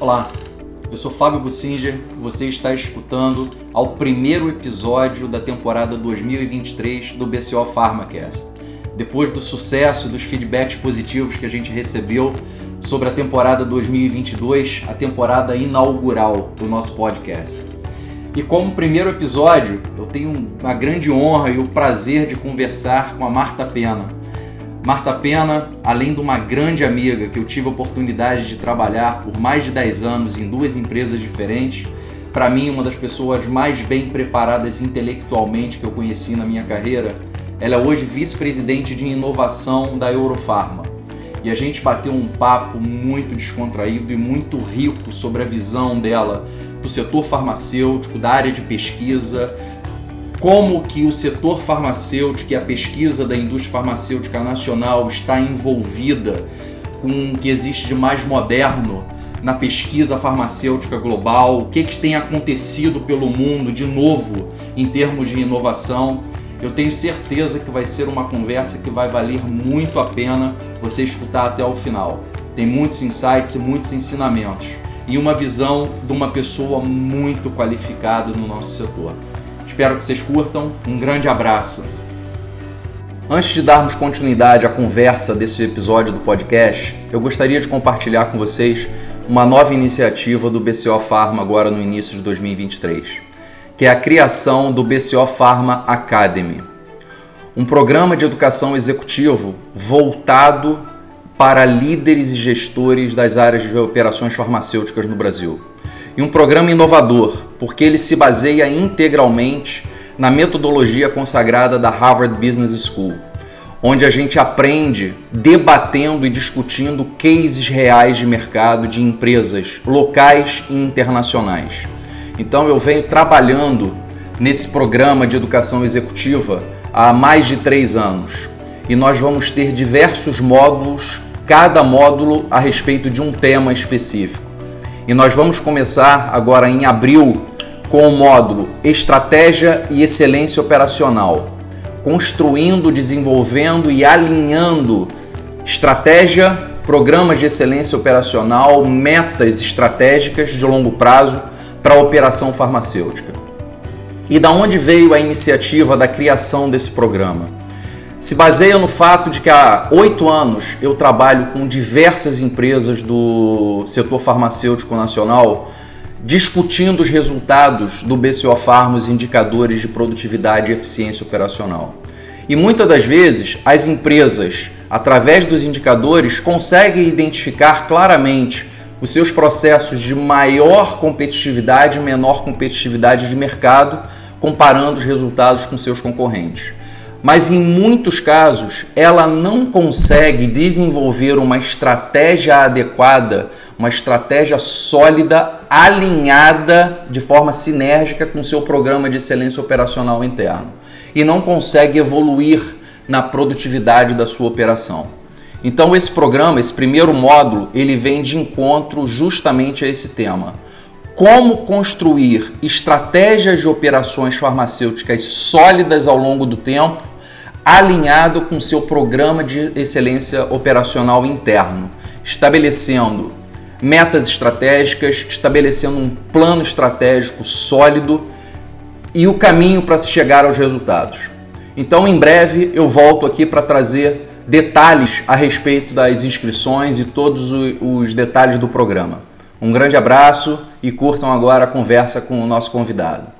Olá, eu sou Fábio Bussinger você está escutando ao primeiro episódio da temporada 2023 do BCO PharmaCast. Depois do sucesso e dos feedbacks positivos que a gente recebeu sobre a temporada 2022, a temporada inaugural do nosso podcast. E como primeiro episódio, eu tenho a grande honra e o prazer de conversar com a Marta Pena Marta Pena, além de uma grande amiga que eu tive a oportunidade de trabalhar por mais de 10 anos em duas empresas diferentes, para mim uma das pessoas mais bem preparadas intelectualmente que eu conheci na minha carreira, ela é hoje vice-presidente de inovação da Eurofarma. E a gente bateu um papo muito descontraído e muito rico sobre a visão dela do setor farmacêutico, da área de pesquisa, como que o setor farmacêutico e a pesquisa da indústria farmacêutica nacional está envolvida com o que existe de mais moderno na pesquisa farmacêutica global, o que, que tem acontecido pelo mundo de novo em termos de inovação. Eu tenho certeza que vai ser uma conversa que vai valer muito a pena você escutar até o final. Tem muitos insights e muitos ensinamentos e uma visão de uma pessoa muito qualificada no nosso setor. Espero que vocês curtam. Um grande abraço. Antes de darmos continuidade à conversa desse episódio do podcast, eu gostaria de compartilhar com vocês uma nova iniciativa do BCO Pharma agora no início de 2023, que é a criação do BCO Pharma Academy, um programa de educação executivo voltado para líderes e gestores das áreas de operações farmacêuticas no Brasil e um programa inovador, porque ele se baseia integralmente na metodologia consagrada da Harvard Business School, onde a gente aprende debatendo e discutindo cases reais de mercado de empresas locais e internacionais. Então eu venho trabalhando nesse programa de educação executiva há mais de três anos e nós vamos ter diversos módulos, cada módulo a respeito de um tema específico. E nós vamos começar agora em abril com o módulo Estratégia e Excelência Operacional, construindo, desenvolvendo e alinhando estratégia, programas de excelência operacional, metas estratégicas de longo prazo para a operação farmacêutica. E da onde veio a iniciativa da criação desse programa? se baseia no fato de que há oito anos eu trabalho com diversas empresas do setor farmacêutico nacional discutindo os resultados do BCO os indicadores de produtividade e eficiência operacional. E muitas das vezes as empresas, através dos indicadores, conseguem identificar claramente os seus processos de maior competitividade e menor competitividade de mercado, comparando os resultados com seus concorrentes mas em muitos casos ela não consegue desenvolver uma estratégia adequada, uma estratégia sólida, alinhada de forma sinérgica com seu programa de excelência operacional interno e não consegue evoluir na produtividade da sua operação. Então esse programa, esse primeiro módulo, ele vem de encontro justamente a esse tema como construir estratégias de operações farmacêuticas sólidas ao longo do tempo, alinhado com seu programa de excelência operacional interno, estabelecendo metas estratégicas, estabelecendo um plano estratégico sólido e o caminho para se chegar aos resultados. Então, em breve, eu volto aqui para trazer detalhes a respeito das inscrições e todos os detalhes do programa. Um grande abraço e curtam agora a conversa com o nosso convidado.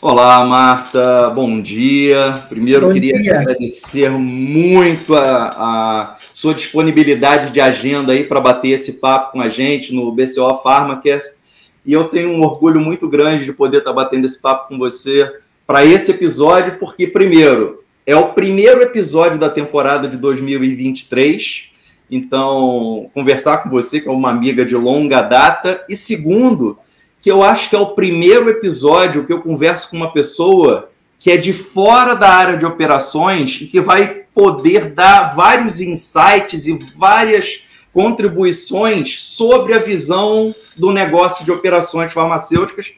Olá, Marta, bom dia. Primeiro, bom queria dia. agradecer muito a, a, sua disponibilidade de agenda aí para bater esse papo com a gente no BCO PharmaCast. E eu tenho um orgulho muito grande de poder estar tá batendo esse papo com você para esse episódio, porque, primeiro, é o primeiro episódio da temporada de 2023 então, conversar com você, que é uma amiga de longa data. E segundo, que eu acho que é o primeiro episódio que eu converso com uma pessoa que é de fora da área de operações e que vai poder dar vários insights e várias contribuições sobre a visão do negócio de operações farmacêuticas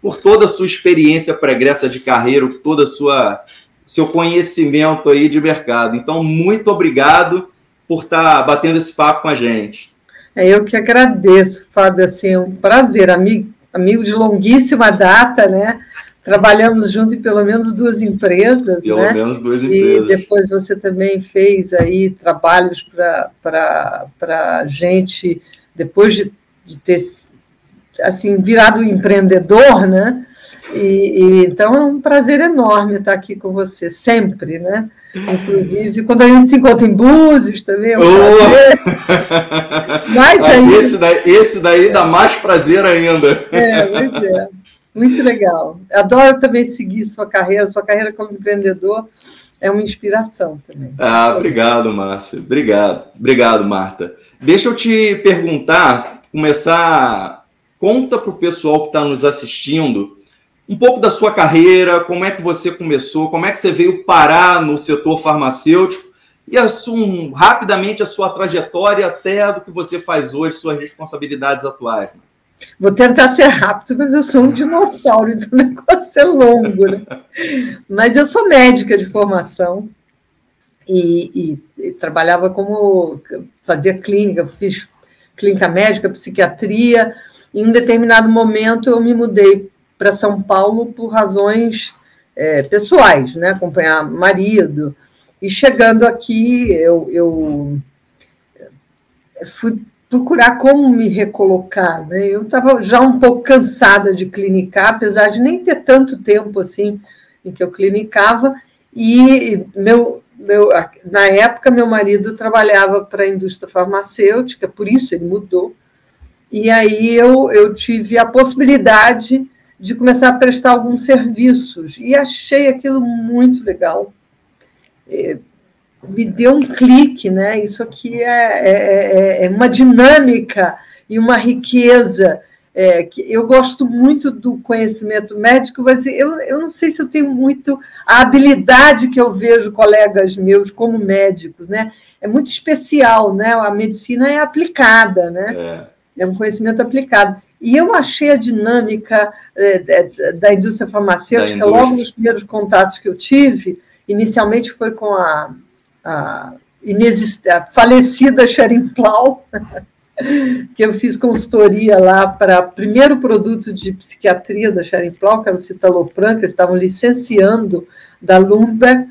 por toda a sua experiência pregressa de carreira, por toda a sua seu conhecimento aí de mercado. Então, muito obrigado por estar tá batendo esse papo com a gente. É eu que agradeço, Fábio, assim, é um prazer, amigo, amigo de longuíssima data, né? Trabalhamos junto em pelo menos duas empresas, pelo né? menos duas empresas. E depois você também fez aí trabalhos para gente, depois de, de ter assim virado empreendedor, né? E, e, então é um prazer enorme estar aqui com você, sempre, né? Inclusive, quando a gente se encontra em Búzios também. É um oh! Mas aí... esse, daí, esse daí dá mais prazer ainda. É, pois é. Muito legal. Adoro também seguir sua carreira, sua carreira como empreendedor é uma inspiração também. Ah, obrigado, Márcia. Obrigado. Obrigado, Marta. Deixa eu te perguntar, começar. Conta para o pessoal que está nos assistindo um pouco da sua carreira, como é que você começou, como é que você veio parar no setor farmacêutico e rapidamente a sua trajetória até do que você faz hoje, suas responsabilidades atuais. Vou tentar ser rápido, mas eu sou um dinossauro, então o negócio é longo. Né? Mas eu sou médica de formação e, e, e trabalhava como. fazia clínica, fiz clínica médica, psiquiatria. E em um determinado momento eu me mudei para São Paulo por razões é, pessoais, né? acompanhar marido. E chegando aqui, eu, eu fui procurar como me recolocar. Né? Eu estava já um pouco cansada de clinicar, apesar de nem ter tanto tempo assim em que eu clinicava, e meu, meu, na época meu marido trabalhava para a indústria farmacêutica, por isso ele mudou, e aí eu, eu tive a possibilidade de começar a prestar alguns serviços. E achei aquilo muito legal. É, me deu um clique, né? Isso aqui é, é, é, é uma dinâmica e uma riqueza. É, que eu gosto muito do conhecimento médico, mas eu, eu não sei se eu tenho muito a habilidade que eu vejo colegas meus como médicos, né? É muito especial, né? A medicina é aplicada, né? É, é um conhecimento aplicado. E eu achei a dinâmica é, da indústria farmacêutica, da indústria. logo nos primeiros contatos que eu tive, inicialmente foi com a, a, a falecida Sharon Plau, que eu fiz consultoria lá para o primeiro produto de psiquiatria da Sharon Plau, que era o citalopram, que eles estavam licenciando da Lumber.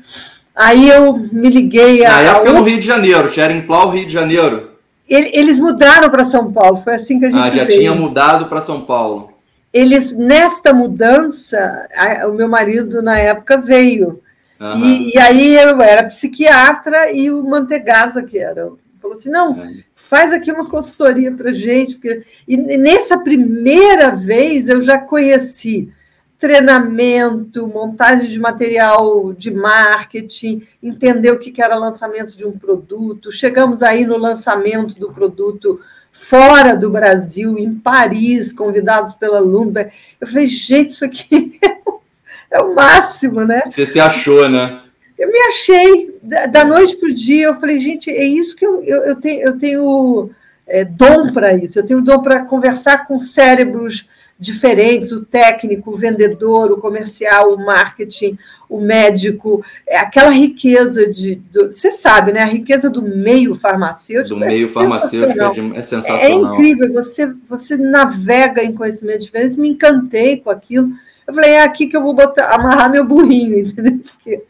Aí eu me liguei a. Na época no Rio de Janeiro, Sharon Plau, Rio de Janeiro. Eles mudaram para São Paulo, foi assim que a gente Ah, já veio. tinha mudado para São Paulo. Eles, nesta mudança, o meu marido na época veio. Uhum. E, e, aí eu era psiquiatra e o Mantegasa, que era, falou assim: não, é. faz aqui uma consultoria para gente. Porque... E nessa primeira vez eu já conheci treinamento, montagem de material de marketing, entender o que era lançamento de um produto. Chegamos aí no lançamento do produto fora do Brasil, em Paris, convidados pela Lumber. Eu falei, gente, isso aqui é o máximo, né? Você se achou, né? Eu me achei. Da noite para o dia, eu falei, gente, é isso que eu, eu, eu tenho, eu tenho é, dom para isso, eu tenho dom para conversar com cérebros diferentes, o técnico, o vendedor, o comercial, o marketing, o médico, é aquela riqueza de. Do, você sabe, né? A riqueza do meio farmacêutico. Do é meio farmacêutico é, é, sensacional. É incrível, você, você navega em conhecimentos diferentes, me encantei com aquilo. Eu falei, é aqui que eu vou botar, amarrar meu burrinho, entendeu? Porque,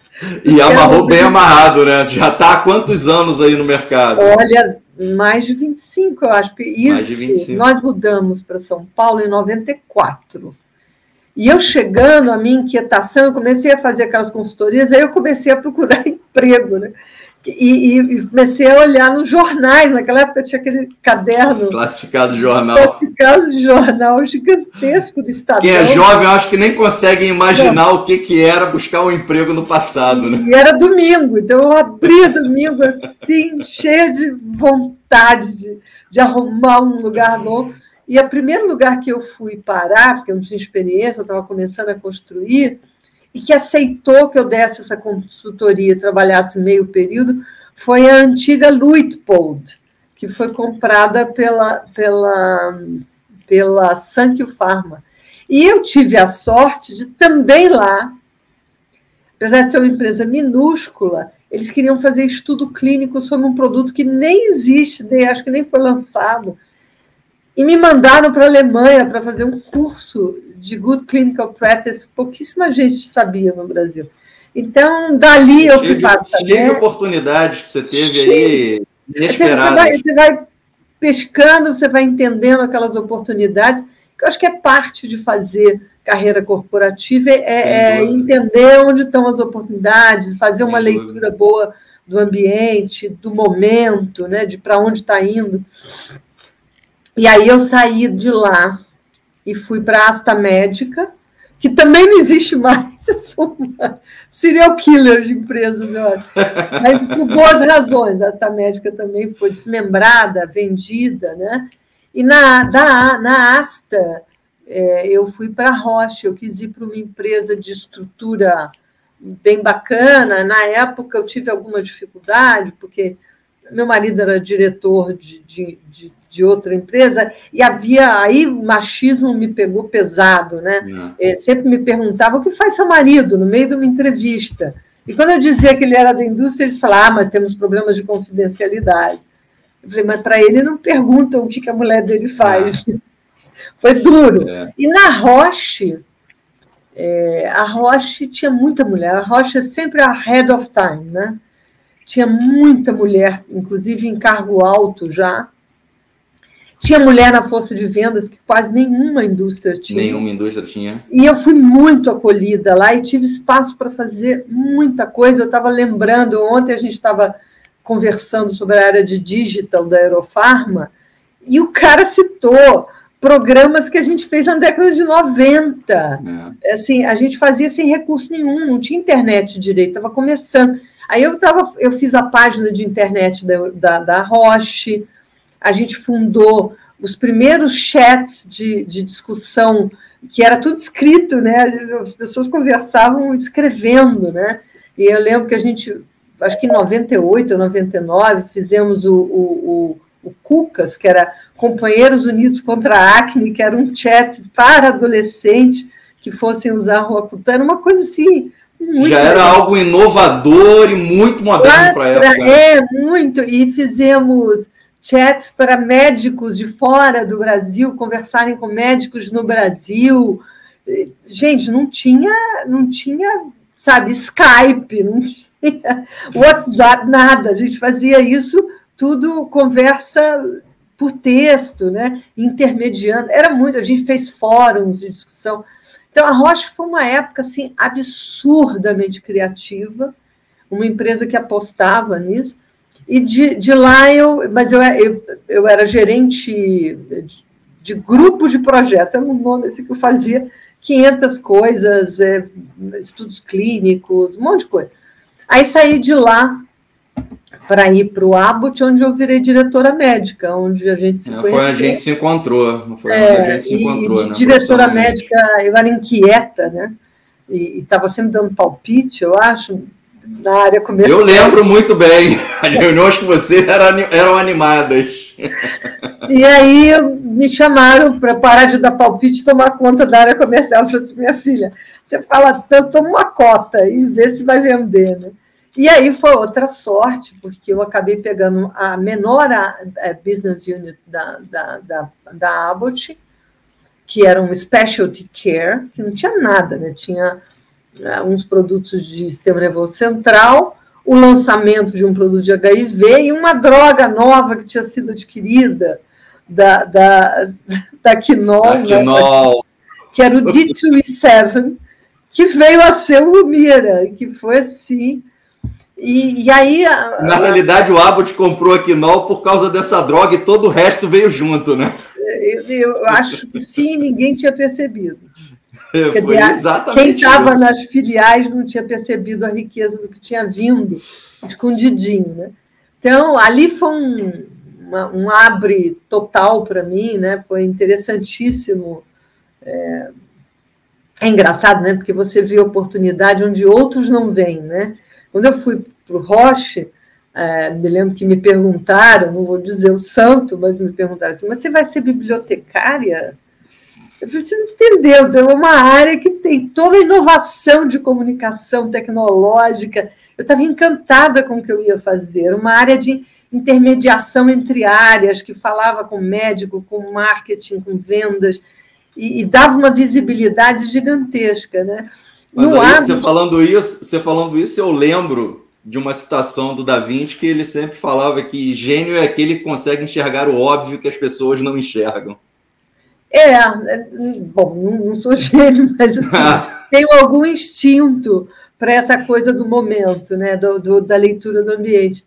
e amarrou bem amarrado, né? Já está há quantos anos aí no mercado? Olha, mais de 25, eu acho que isso. Nós mudamos para São Paulo em 94. E eu chegando, a minha inquietação, eu comecei a fazer aquelas consultorias, aí eu comecei a procurar emprego, né? E, e, comecei a olhar nos jornais. Naquela época tinha aquele caderno. Classificado de jornal. Classificado de jornal gigantesco do Estadão. Quem é jovem, eu acho que nem consegue imaginar o que, que era buscar um emprego no passado, né? E era domingo, então eu abria domingo assim, cheia de vontade de, de arrumar um lugar novo. E o primeiro lugar que eu fui parar, porque eu não tinha experiência, eu estava começando a construir e que aceitou que eu desse essa consultoria, trabalhasse meio período, foi a antiga Luitpold, que foi comprada pela, pela, pela Sankyo Pharma. E eu tive a sorte de também lá, apesar de ser uma empresa minúscula, eles queriam fazer estudo clínico sobre um produto que nem existe, nem, acho que nem foi lançado, e me mandaram para a Alemanha para fazer um curso de Good Clinical Practice. Pouquíssima gente sabia no Brasil. Então, dali eu fui passar. Cheio de oportunidades que você teve cheio. aí, inesperadas. Você vai, você vai pescando, você vai entendendo aquelas oportunidades, que eu acho que é parte de fazer carreira corporativa, é, é entender onde estão as oportunidades, fazer uma leitura boa do ambiente, do momento, né, de para onde está indo. E aí eu saí de lá e fui para a Asta Médica, que também não existe mais. Eu sou uma serial killer de empresas, eu acho. Mas por boas razões. A Asta Médica também foi desmembrada, vendida, né? E na, da, na Asta, é, eu fui para a Rocha, eu quis ir para uma empresa de estrutura bem bacana. Na época, eu tive alguma dificuldade, porque meu marido era diretor de, de, de, de, outra empresa e havia aí o machismo me pegou pesado, né? É. é. sempre me perguntava o que faz seu marido no meio de uma entrevista. E quando eu dizia que ele era da indústria, eles falavam, ah, mas temos problemas de confidencialidade. Eu falei, mas para ele não perguntam o que, que a mulher dele faz. É. Foi duro. É. E na Roche, é, a Roche tinha muita mulher. A Roche é sempre a head of time, né? tinha muita mulher, inclusive em cargo alto já. Tinha mulher na força de vendas que quase nenhuma indústria tinha. Nenhuma indústria tinha. E eu fui muito acolhida lá e tive espaço para fazer muita coisa. Eu estava lembrando, ontem a gente estava conversando sobre a área de digital da Aerofarma, e o cara citou programas que a gente fez na década de 90. É. Assim, a gente fazia sem recurso nenhum, não tinha internet direito, estava começando. Aí eu, tava, eu fiz a página de internet da, da, da Roche, a gente fundou os primeiros chats de, de discussão, que era tudo escrito, né? As pessoas conversavam escrevendo, né? E eu lembro que a gente, acho que em 98 ou 99, fizemos o, o, o, o Cucas, que era Companheiros Unidos contra a Acne, que era um chat para adolescentes que fossem usar Roacutan, uma coisa assim muito Já era legal. algo inovador e muito moderno para a época. É, muito. E fizemos chats para médicos de fora do Brasil, conversarem com médicos no Brasil. Gente, não tinha, não tinha, sabe, Skype, não tinha WhatsApp, nada. A gente fazia isso tudo conversa por texto, né? Intermediando. Era muito, a gente fez fóruns de discussão. Então, a Roche foi uma época assim absurdamente criativa, uma empresa que apostava nisso. E de, de lá eu, mas eu, eu, eu era gerente de, de grupo de projetos, era um nome assim que eu fazia 500 coisas, é, estudos clínicos, um monte de coisa. Aí saí de lá para ir para o Abbott, onde eu virei diretora médica, onde a gente se não conheceu. Foi a gente se encontrou, não foi é, onde a gente se encontrou. De né, diretora médica, eu era inquieta, né? E estava sempre dando palpite, eu acho, na área comercial. Eu lembro muito bem, as reuniões que você eram, eram animadas. E aí me chamaram para parar de dar palpite e tomar conta da área comercial. Eu falei assim, minha filha, você fala tanto, toma uma cota e vê se vai vender, né? E aí foi outra sorte, porque eu acabei pegando a menor business unit da, da, da, da Abbott, que era um specialty care, que não tinha nada, né? Tinha uns produtos de sistema nervoso central, o lançamento de um produto de HIV e uma droga nova que tinha sido adquirida da, da, da Quinol, da Quinol. Né? que era o D2E7, que veio a ser o Lumira, que foi assim e, e aí. A, Na a, realidade, o Abbott comprou a Quinol por causa dessa droga e todo o resto veio junto, né? Eu, eu acho que sim, ninguém tinha percebido. É, foi dizer, exatamente quem estava nas filiais não tinha percebido a riqueza do que tinha vindo escondidinho, né? Então, ali foi um, uma, um abre total para mim, né? Foi interessantíssimo. É, é engraçado, né? Porque você vê oportunidade onde outros não veem, né? Quando eu fui para o Roche, é, me lembro que me perguntaram, não vou dizer o santo, mas me perguntaram assim: mas você vai ser bibliotecária? Eu falei, você não entendeu, então é uma área que tem toda a inovação de comunicação tecnológica. Eu estava encantada com o que eu ia fazer, uma área de intermediação entre áreas, que falava com médico, com marketing, com vendas, e, e dava uma visibilidade gigantesca. Né? Mas aí, hábito... você, falando isso, você falando isso, eu lembro de uma citação do Da Vinci que ele sempre falava que gênio é aquele que consegue enxergar o óbvio que as pessoas não enxergam. É, é bom, não sou gênio, mas assim, tenho algum instinto para essa coisa do momento, né, do, do, da leitura do ambiente.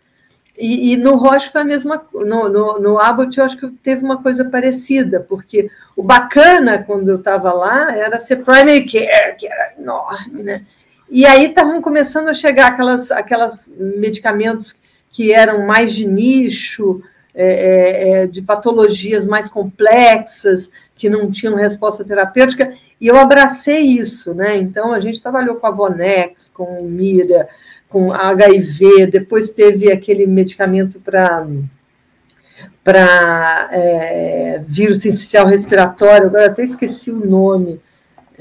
E, e, no Roche foi a mesma, no, no, no Abbott eu acho que teve uma coisa parecida, porque o bacana quando eu estava lá era ser primary care, que era enorme, né? E aí estavam começando a chegar aquelas, aquelas medicamentos que eram mais de nicho, é, é, é, de patologias mais complexas, que não tinham resposta terapêutica, e eu abracei isso, né? Então a gente trabalhou com a Vonex, com Mira, com HIV, depois teve aquele medicamento para para é, vírus essencial respiratório, agora até esqueci o nome.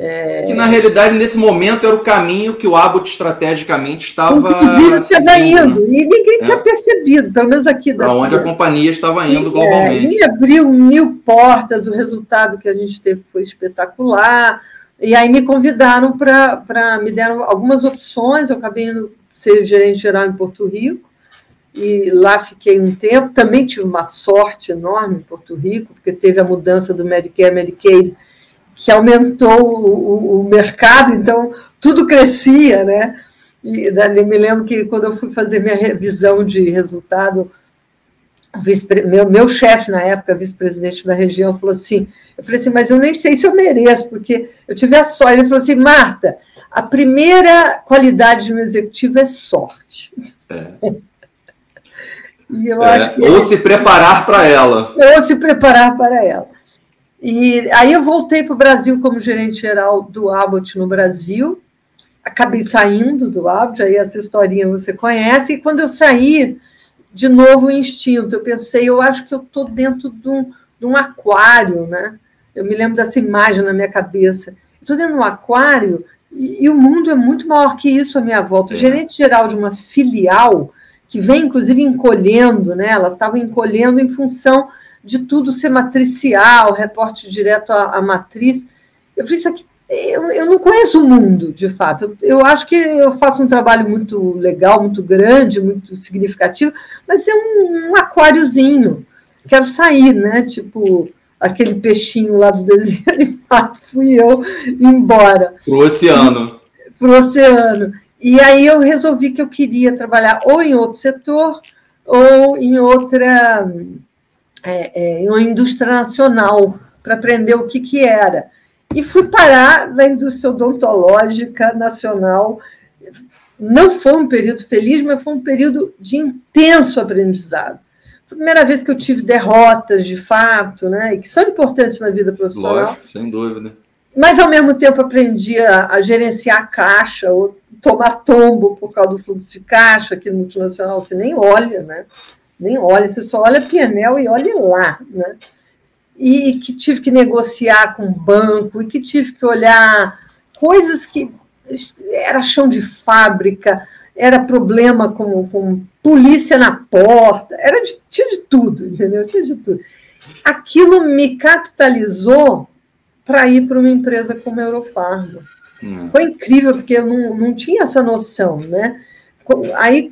É... Que na realidade, nesse momento, era o caminho que o Abbott estrategicamente estava. Inclusive, estava indo, e ninguém é. tinha percebido, pelo menos aqui da. Para onde a companhia estava indo e, globalmente. É, e abriu mil portas, o resultado que a gente teve foi espetacular. E aí me convidaram para. Me deram algumas opções, eu acabei indo ser gerente geral em Porto Rico. E lá fiquei um tempo. Também tive uma sorte enorme em Porto Rico, porque teve a mudança do Medicare, Medicaid que aumentou o, o, mercado, então tudo crescia, né? E eu me lembro que quando eu fui fazer minha revisão de resultado, meu, meu chefe na época, vice-presidente da região, falou assim: eu falei assim, mas eu nem sei se eu mereço, porque eu tive a sorte. Ele falou assim, Marta, a primeira qualidade de um executivo é sorte. É. E eu é, acho que ou é... se preparar para ela. Ou se preparar para ela. E aí eu voltei para o Brasil como gerente geral do Abbott no Brasil. Acabei saindo do Abbott, aí essa historinha você conhece. E quando eu saí, de novo o instinto. Eu pensei, eu acho que eu estou dentro de um, de um aquário, né? Eu me lembro dessa imagem na minha cabeça. Estou dentro de um aquário e, e, o mundo é muito maior que isso à minha volta. O é. gerente geral de uma filial que vem, inclusive, encolhendo, né? Elas estavam encolhendo em função de tudo ser matricial, reporte direto à, à matriz. Eu falei, isso aqui, eu, eu, não conheço o mundo, de fato. Eu, eu, acho que eu faço um trabalho muito legal, muito grande, muito significativo, mas é um, um aquáriozinho. Quero sair, né? Tipo, aquele peixinho lá do desenho animado, fui eu embora. Para o oceano. Para o oceano. E aí eu resolvi que eu queria trabalhar ou em outro setor ou em outra é, é, uma indústria nacional para aprender o que, que era. E fui parar na indústria odontológica nacional. Não foi um período feliz, mas foi um período de intenso aprendizado. Foi a primeira vez que eu tive derrotas, de fato, né, e que são importantes na vida profissional. Lógico, sem dúvida. Mas, ao mesmo tempo, aprendi a, a gerenciar a caixa, ou tomar tombo por causa do fluxo de caixa, que no multinacional você nem olha, né? Nem olha, você só olha Pianel e olhe lá, né? E, que tive que negociar com o banco, e que tive que olhar coisas que era chão de fábrica, era problema com, com polícia na porta, era de, tinha de tudo, entendeu? Tinha de tudo. Aquilo me capitalizou para ir para uma empresa como a Eurofarma. Hum. Foi incrível, porque eu não, não tinha essa noção, né? Aí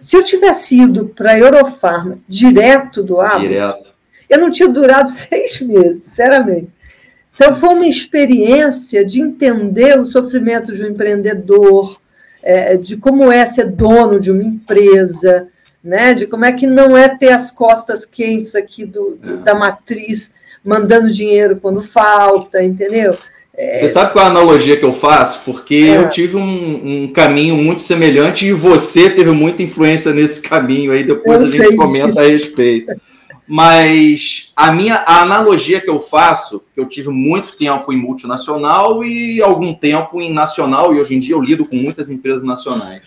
se eu tivesse ido para a Eurofarma direto do Abbott, direto. eu não tinha durado seis meses, sinceramente. Então, foi uma experiência de entender o sofrimento de um empreendedor, é, de como é ser dono de uma empresa, né? de como é que não é ter as costas quentes aqui do, do da matriz, mandando dinheiro quando falta, entendeu? Você sabe qual é a analogia que eu faço? Porque é. eu tive um, um, caminho muito semelhante e você teve muita influência nesse caminho aí, depois eu a gente comenta a respeito. Mas a minha a analogia que eu faço, que eu tive muito tempo em multinacional e algum tempo em nacional, e hoje em dia eu lido com muitas empresas nacionais.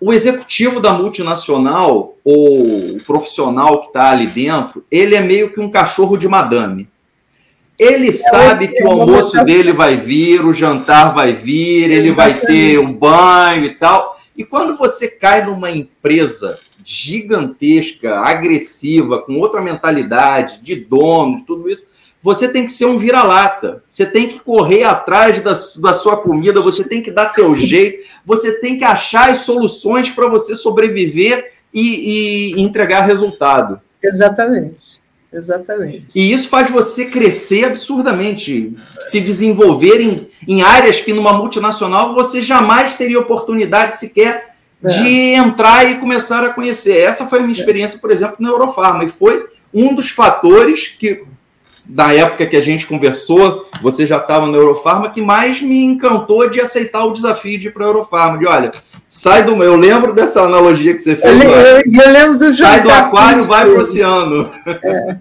O executivo da multinacional, ou o profissional que está ali dentro, ele é meio que um cachorro de madame Ele é sabe que o almoço dele vai vir, o jantar vai vir, ele vai ter um banho e tal. E quando você cai numa empresa gigantesca, agressiva, com outra mentalidade, de donos, tudo isso, você tem que ser um vira-lata. Você tem que correr atrás da, da sua comida, você tem que dar teu jeito, você tem que achar as soluções para você sobreviver e, e entregar resultado. Exatamente. Exatamente. E isso faz você crescer absurdamente, se desenvolver em, em áreas que numa multinacional você jamais teria oportunidade sequer é. de entrar e começar a conhecer. Essa foi a minha experiência, por exemplo, na Eurofarma, e foi um dos fatores que, da época que a gente conversou, você já estava na Eurofarma, que mais me encantou de aceitar o desafio de ir para a Eurofarma, de olha, sai do... Eu lembro dessa analogia que você fez. Eu, eu, eu lembro do jantar. Sai do aquário, vai para o oceano. É.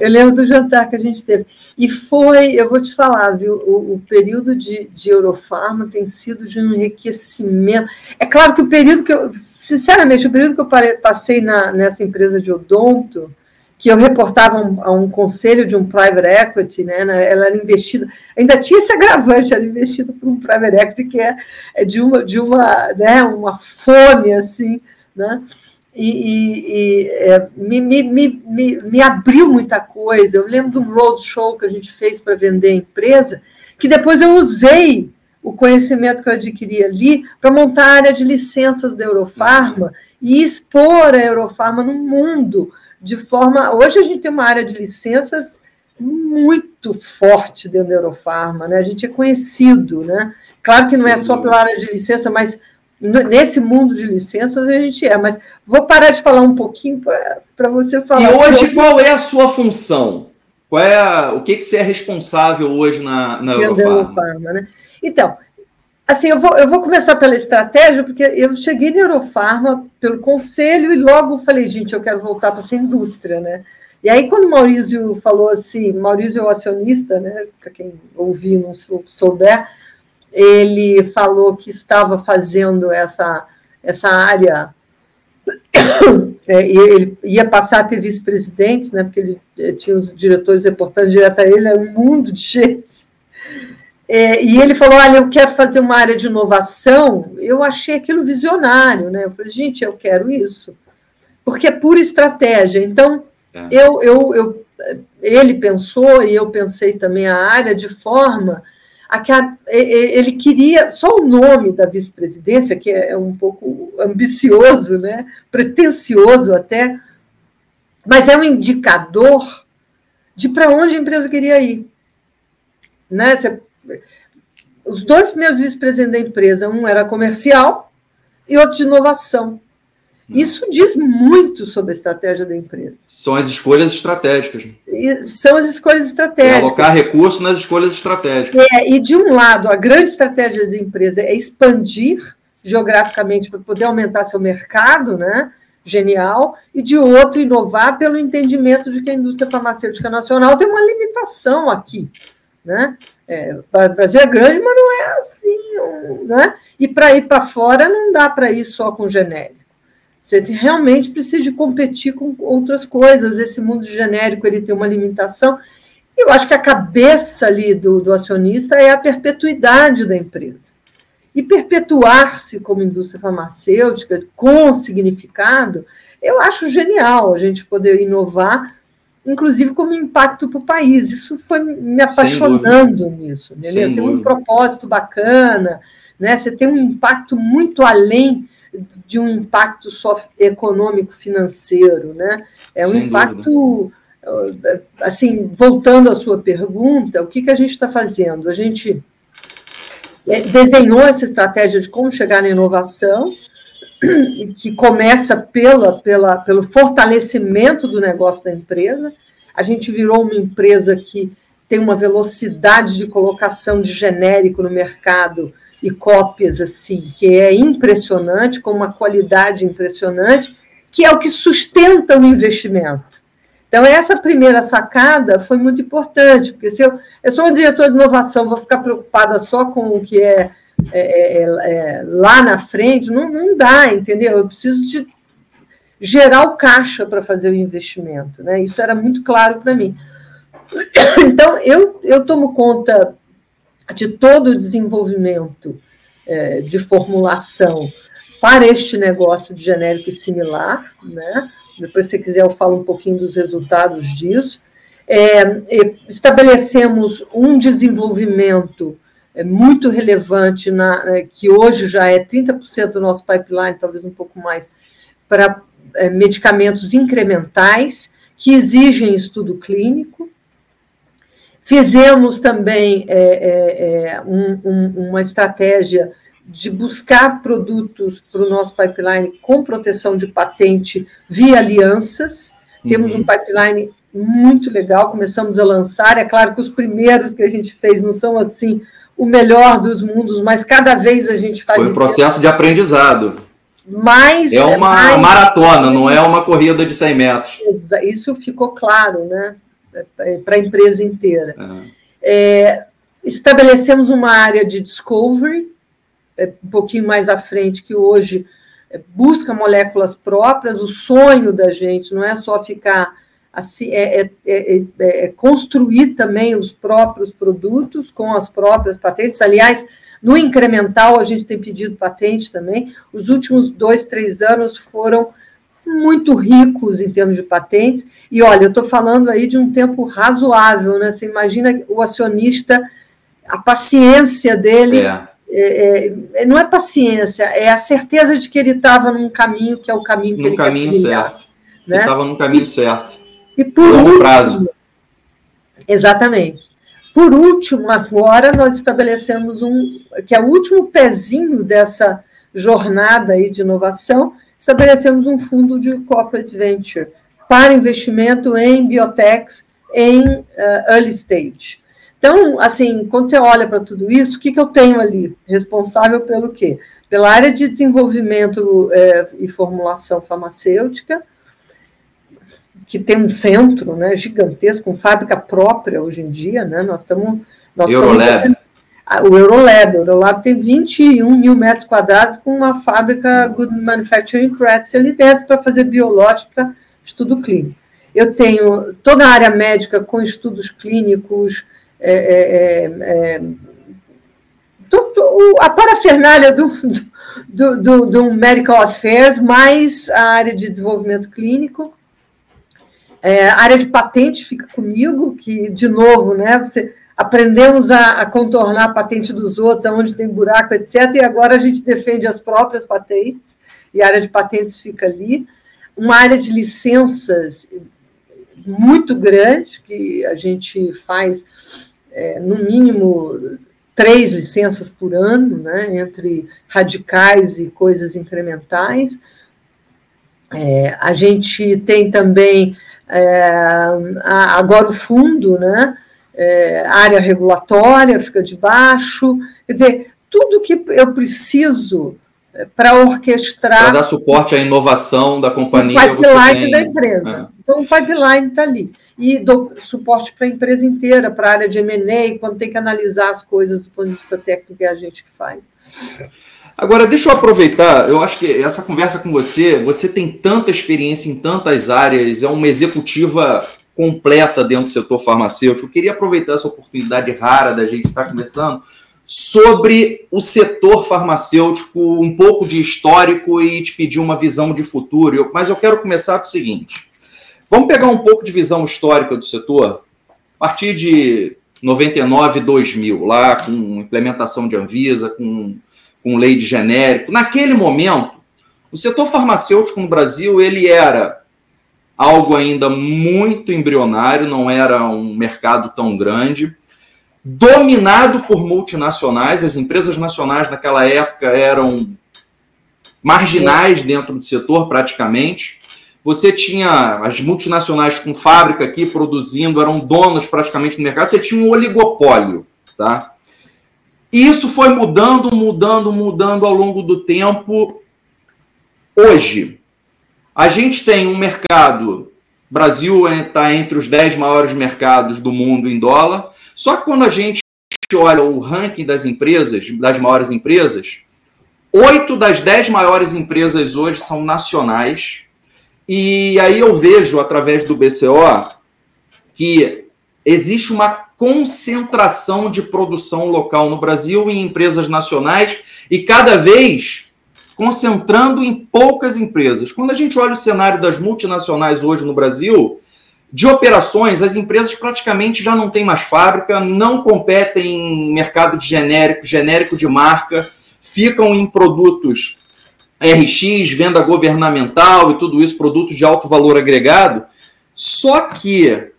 Eu lembro do jantar que a gente teve. E foi, eu vou te falar, viu, o, o, período de, de Eurofarma tem sido de um enriquecimento. É claro que o período que eu, sinceramente, o período que eu passei na, nessa empresa de odonto, que eu reportava um, a um conselho de um private equity, né, ela era investida, ainda tinha esse agravante, era investida por um private equity que é, é de uma, de uma, né, uma fome, assim, né, e, e, e é, me, me, me, me, abriu muita coisa. Eu lembro do roadshow que a gente fez para vender a empresa, que depois eu usei o conhecimento que eu adquiri ali para montar a área de licenças da Eurofarma e expor a Eurofarma no mundo de forma. Hoje a gente tem uma área de licenças muito forte dentro da Eurofarma, né? A gente é conhecido, né? Claro que não é Sim. é só pela área de licença, mas nesse mundo de licenças a gente é, mas vou parar de falar um pouquinho para você falar. E hoje qual é a sua função? Qual é a, o que, que você é responsável hoje na, na Eurofarma? Eurofarma né? Então, assim, eu vou, eu vou começar pela estratégia, porque eu cheguei na Eurofarma pelo conselho e logo falei, gente, eu quero voltar para essa indústria, né? E aí, quando o Maurício falou assim, Maurício é o acionista, né? Para quem ouvir não souber, ele falou que estava fazendo essa, essa área, é, ele ia passar a ter vice-presidentes, né, porque ele eh, tinha os diretores reportando direto a ele, era um mundo de gente. É, e ele falou: Olha, eu quero fazer uma área de inovação. Eu achei aquilo visionário, né? Eu falei: Gente, eu quero isso, porque é pura estratégia. Então, é. eu, eu, eu, ele pensou e eu pensei também a área de forma a, ele queria só o nome da vice-presidência, que é um pouco ambicioso, né? pretencioso até, mas é um indicador de para onde a empresa queria ir. Né? Você, os dois primeiros vice-presidentes da empresa, um era comercial e outro de inovação. Isso diz muito sobre a estratégia da empresa. São as escolhas estratégicas. E são as escolhas estratégicas. É alocar recursos nas escolhas estratégicas. É, e de um lado, a grande estratégia da empresa é expandir geograficamente para poder aumentar seu mercado, né? Genial. E de outro, inovar pelo entendimento de que a indústria farmacêutica nacional tem uma limitação aqui. Né? É, o Brasil é grande, mas não é assim. Né? E para ir para fora não dá para ir só com genérico. Você realmente precisa de competir com outras coisas. Esse mundo genérico ele tem uma limitação. Eu acho que a cabeça ali do, do acionista é a perpetuidade da empresa. E perpetuar-se como indústria farmacêutica com significado, eu acho genial a gente poder inovar, inclusive como impacto para o país. Isso foi me apaixonando nisso, entendeu? Tem um propósito bacana, né? Você tem um impacto muito além de um impacto só econômico financeiro, né? É um Sem impacto dúvida. assim, voltando à sua pergunta, o que, que a gente está fazendo? A gente é, desenhou essa estratégia de como chegar na inovação, que começa pela, pela, pelo fortalecimento do negócio da empresa. A gente virou uma empresa que tem uma velocidade de colocação de genérico no mercado e cópias assim, que é impressionante, com uma qualidade impressionante, que é o que sustenta o investimento. Então, essa primeira sacada foi muito importante, porque se eu, eu sou um diretor de inovação, vou ficar preocupada só com o que é, é, é, é lá na frente, não, não dá, entendeu? Eu preciso de gerar o caixa para fazer o investimento. Né? Isso era muito claro para mim. Então, eu, eu tomo conta de todo o desenvolvimento é, de formulação para este negócio de genérico e similar, né? Depois, se quiser, eu falo um pouquinho dos resultados disso. É, estabelecemos um desenvolvimento é, muito relevante, na, é, que hoje já é 30% do nosso pipeline, talvez um pouco mais, para é, medicamentos incrementais que exigem estudo clínico. Fizemos também é, é, um, um, uma estratégia de buscar produtos para o nosso pipeline com proteção de patente via alianças. Uhum. Temos um pipeline muito legal, começamos a lançar. É claro que os primeiros que a gente fez não são assim o melhor dos mundos, mas cada vez a gente faz. Foi um processo de aprendizado. Mais, é uma mais, maratona, não é uma corrida de 100 metros. Isso ficou claro, né? É, para a empresa inteira. Uhum. É, estabelecemos uma área de discovery, é, um pouquinho mais à frente, que hoje é, busca moléculas próprias. O sonho da gente não é só ficar assim, é, é, é, é, construir também os próprios produtos com as próprias patentes. Aliás, no incremental a gente tem pedido patente também. Os últimos dois, três anos foram muito ricos em termos de patentes. E olha, eu estou falando aí de um tempo razoável, né? Você imagina o acionista, a paciência dele. É. É, é, não é paciência, é a certeza de que ele estava num caminho que é o caminho que no ele caminho certo. Né? Estava no caminho certo. E por Longo último, prazo. Exatamente. Por último, agora nós estabelecemos um que é o último pezinho dessa jornada aí de inovação, estabelecemos um fundo de corporate venture para investimento em biotechs em uh, early stage. Então, assim, quando você olha para tudo isso, o que, que eu tenho ali? Responsável pelo quê? Pela área de desenvolvimento eh, e formulação farmacêutica, que tem um centro né, gigantesco, com fábrica própria hoje em dia, né? Nós estamos. Nós Eurolab. o Eurolab. O Eurolab tem 21 mil metros quadrados com uma fábrica Good Manufacturing Practice ali dentro para fazer biológico para estudo clínico. Eu tenho toda a área médica com estudos clínicos, é, é, é, é a parafernália do, do, do, do Medical Affairs, mais a área de desenvolvimento clínico. É, a área de patente fica comigo, que, de novo, né, você aprendemos a, a, contornar a patente dos outros, aonde tem buraco, etc., e agora a gente defende as próprias patentes, e a área de patentes fica ali. Uma área de licenças muito grande, que a gente faz, é, no mínimo, três licenças por ano, né, entre radicais e coisas incrementais. É, a gente tem também é, agora o fundo, né? É, área regulatória fica debaixo, quer dizer, tudo que eu preciso é, para orquestrar. Para dar suporte à inovação da companhia. O pipeline tem... da empresa. É. Então, o pipeline está ali. E dou suporte para a empresa inteira, para a área de MA, quando tem que analisar as coisas do ponto de vista técnico, é a gente que faz. Agora, deixa eu aproveitar, eu acho que essa conversa com você, você tem tanta experiência em tantas áreas, é uma executiva completa dentro do setor farmacêutico. Eu queria aproveitar essa oportunidade rara da gente estar conversando sobre o setor farmacêutico, um pouco de histórico e te pedir uma visão de futuro. Mas eu quero começar com o seguinte: vamos pegar um pouco de visão histórica do setor, a partir de 99, 2000, lá com implementação de Anvisa, com com lei de genérico. Naquele momento, o setor farmacêutico no Brasil ele era algo ainda muito embrionário, não era um mercado tão grande, dominado por multinacionais. As empresas nacionais naquela época eram marginais dentro do setor, praticamente. Você tinha as multinacionais com fábrica aqui produzindo, eram donos praticamente do mercado. Você tinha um oligopólio, tá? E isso foi mudando, mudando, mudando ao longo do tempo. Hoje, a gente tem um mercado. Brasil está entre os 10 maiores mercados do mundo em dólar. Só que quando a gente olha o ranking das empresas, das maiores empresas, oito das dez maiores empresas hoje são nacionais. E aí eu vejo, através do BCO, que existe uma concentração de produção local no Brasil em empresas nacionais e cada vez concentrando em poucas empresas. Quando a gente olha o cenário das multinacionais hoje no Brasil, de operações, as empresas praticamente já não têm mais fábrica, não competem em mercado de genérico, genérico de marca, ficam em produtos RX, venda governamental e tudo isso, produtos de alto valor agregado. Só que,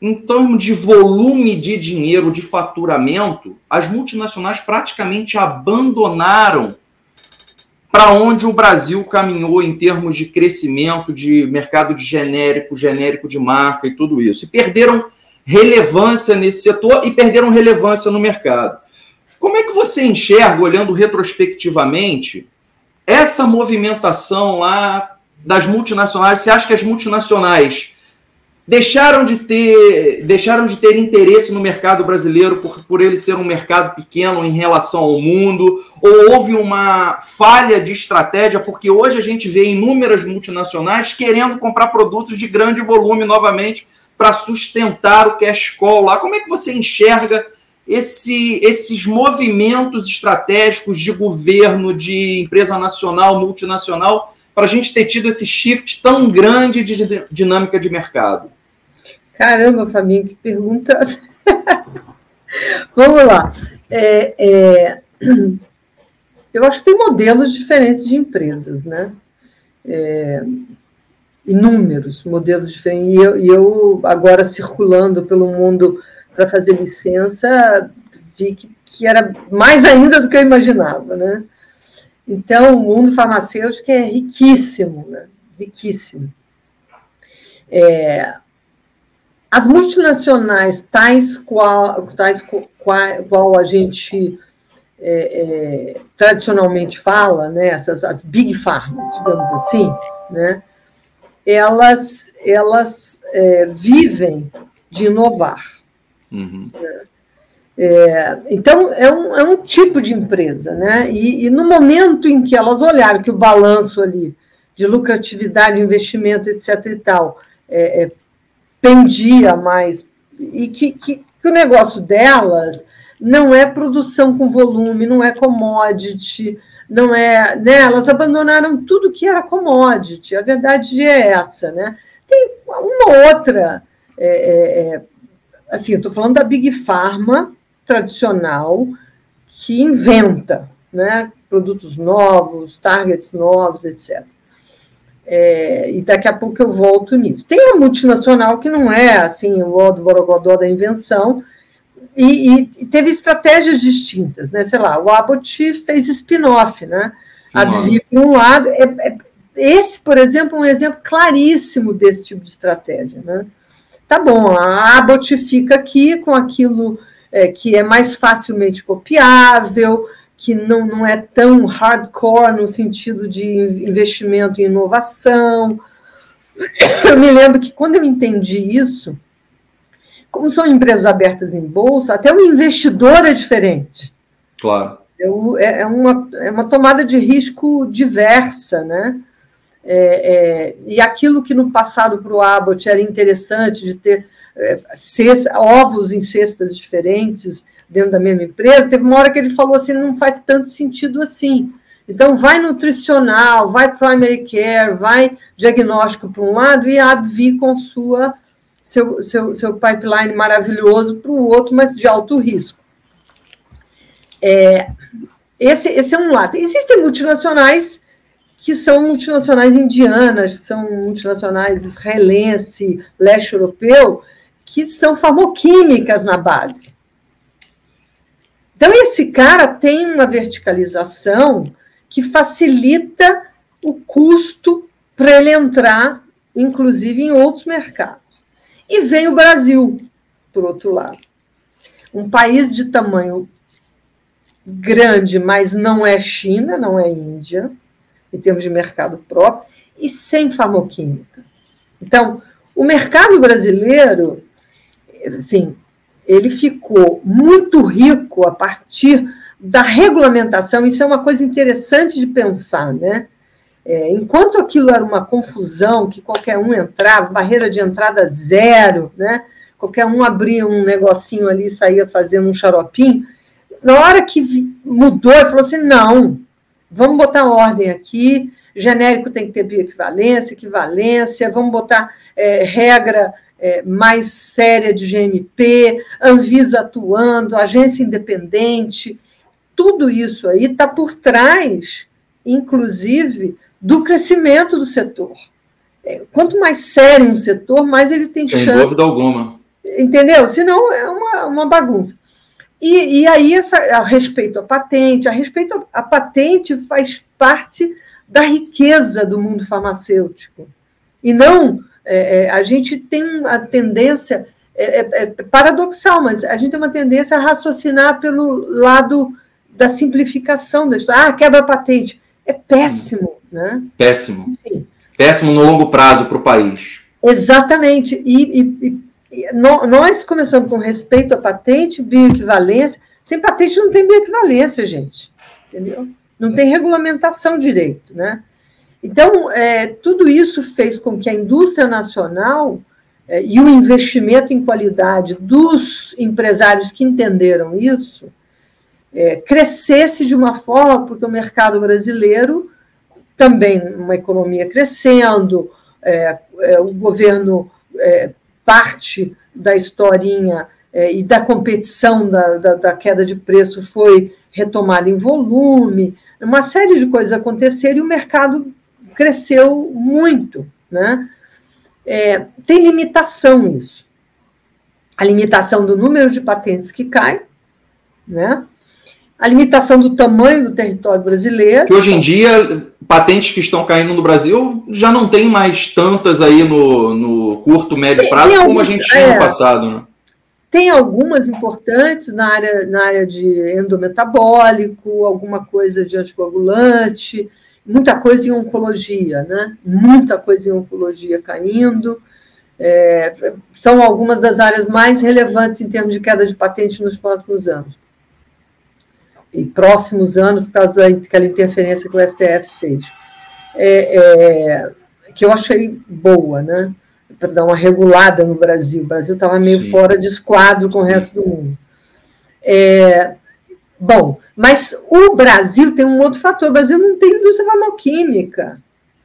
em termos de volume de dinheiro, de faturamento, as multinacionais praticamente abandonaram para onde o Brasil caminhou em termos de crescimento de mercado de genérico, genérico de marca e tudo isso. E perderam relevância nesse setor e perderam relevância no mercado. Como é que você enxerga, olhando retrospectivamente, essa movimentação lá das multinacionais? Você acha que as multinacionais deixaram de ter, deixaram de ter interesse no mercado brasileiro por, por ele ser um mercado pequeno em relação ao mundo, ou houve uma falha de estratégia, porque hoje a gente vê inúmeras multinacionais querendo comprar produtos de grande volume novamente para sustentar o cash call lá. Como é que você enxerga esse, esses movimentos estratégicos de governo, de empresa nacional, multinacional, para a gente ter tido esse shift tão grande de dinâmica de mercado? Caramba, Fabinho, que pergunta. Vamos lá. É, é, eu acho que tem modelos diferentes de empresas, né? É, inúmeros modelos diferentes. E eu, e eu, agora circulando pelo mundo para fazer licença, vi que, que era mais ainda do que eu imaginava, né? Então, o mundo farmacêutico é riquíssimo, né? Riquíssimo. É, as multinacionais, tais qual, tais qual, qual a gente é, é, tradicionalmente fala, né, essas, as big pharmas, digamos assim, né, elas, elas é, vivem de inovar. Uhum. Né? Então, é um, é um tipo de empresa, né? E, e, no momento em que elas olharam que o balanço ali de lucratividade, investimento, etc. e tal, é, é pendia mais, e que, que, que o negócio delas não é produção com volume, não é commodity, não é. Né, elas abandonaram tudo que era commodity, a verdade é essa. Né? Tem uma outra. É, é, é assim, eu estou falando da Big Pharma tradicional que inventa né, produtos novos, targets novos, etc. É, e daqui a pouco eu volto nisso. Tem uma multinacional que não é assim o ó do Borogodó da invenção, e, e, teve estratégias distintas, né? Sei lá, o Abbott fez spin-off, né? A por um lado. É, é, esse, por exemplo, é um exemplo claríssimo desse tipo de estratégia, né? Tá bom, a Abbott fica aqui com aquilo é, que é mais facilmente copiável, que não, não é tão hardcore no sentido de investimento em inovação. Eu me lembro que quando eu entendi isso, como são empresas abertas em bolsa, até o investidor é diferente. Claro. É, é, uma, é uma tomada de risco diversa, né? É, é, e aquilo que no passado para o Abbott era interessante de ter é, ovos em cestas diferentes, dentro da mesma empresa, teve uma hora que ele falou assim, não faz tanto sentido assim. Então, vai nutricional, vai primary care, vai diagnóstico para um lado e a AbbVie com sua, seu, seu, seu pipeline maravilhoso para o outro, mas de alto risco. É, esse, esse é um lado. Existem multinacionais que são multinacionais indianas, que são multinacionais israelense, leste europeu, que são farmoquímicas na base. Então, esse cara tem uma verticalização que facilita o custo para ele entrar, inclusive, em outros mercados. E vem o Brasil, por outro lado. Um país de tamanho grande, mas não é China, não é Índia, em termos de mercado próprio, e sem farmoquímica. Então, o mercado brasileiro, sim, ele ficou muito rico a partir da regulamentação. Isso é uma coisa interessante de pensar, né? É, enquanto aquilo era uma confusão, que qualquer um entrava, barreira de entrada zero, né? qualquer um abria um negocinho ali e saía fazendo um xaropinho. Na hora que mudou, ele falou assim: não, vamos botar ordem aqui, genérico tem que ter bioequivalência, equivalência, vamos botar é, regra é, mais séria de GMP, Anvisa atuando, agência independente, tudo isso aí está por trás, inclusive, do crescimento do setor. É, quanto mais sério um setor, mais ele tem Sem chance. Sem dúvida alguma. Entendeu? Senão é uma, uma bagunça. E, e aí, essa, a respeito à patente, a respeito à patente faz parte da riqueza do mundo farmacêutico. E não, é, é a gente tem a tendência, é, é, é, paradoxal, mas a gente tem uma tendência a raciocinar pelo lado da simplificação da história. Ah, quebra patente. É péssimo, né? Péssimo. Enfim. Péssimo no longo prazo para o país. Exatamente. E, e, e, nós começamos com respeito à patente, bioequivalência. Sem patente não tem bioequivalência, gente. Entendeu? Não tem regulamentação direito, né? Então, é, tudo isso fez com que a indústria nacional é, e o investimento em qualidade dos empresários que entenderam isso é, crescesse de uma forma, porque o mercado brasileiro também uma economia crescendo, é, é, o governo é, parte da historinha e da competição da, da, da, queda de preço foi retomada em volume, uma série de coisas aconteceram e o mercado cresceu muito. Né? É, tem limitação isso. A limitação do número de patentes que cai, né? a limitação do tamanho do território brasileiro. Que hoje em dia, patentes que estão caindo no Brasil já não tem mais tantas aí no, no curto, médio tem, prazo tem como alguns, a gente tinha é, no passado. Né? Tem algumas importantes na área, na área de endometabólico, alguma coisa de anticoagulante, muita coisa em oncologia, né? Muita coisa em oncologia caindo. É, são algumas das áreas mais relevantes em termos de queda de patente nos próximos anos e próximos anos, por causa daquela interferência que o STF fez, é, é, que eu achei boa, né? Para dar uma regulada no Brasil. O Brasil estava meio Sim. fora de esquadro com o resto do mundo. É, bom, mas o Brasil tem um outro fator: o Brasil não tem indústria farmacêutica.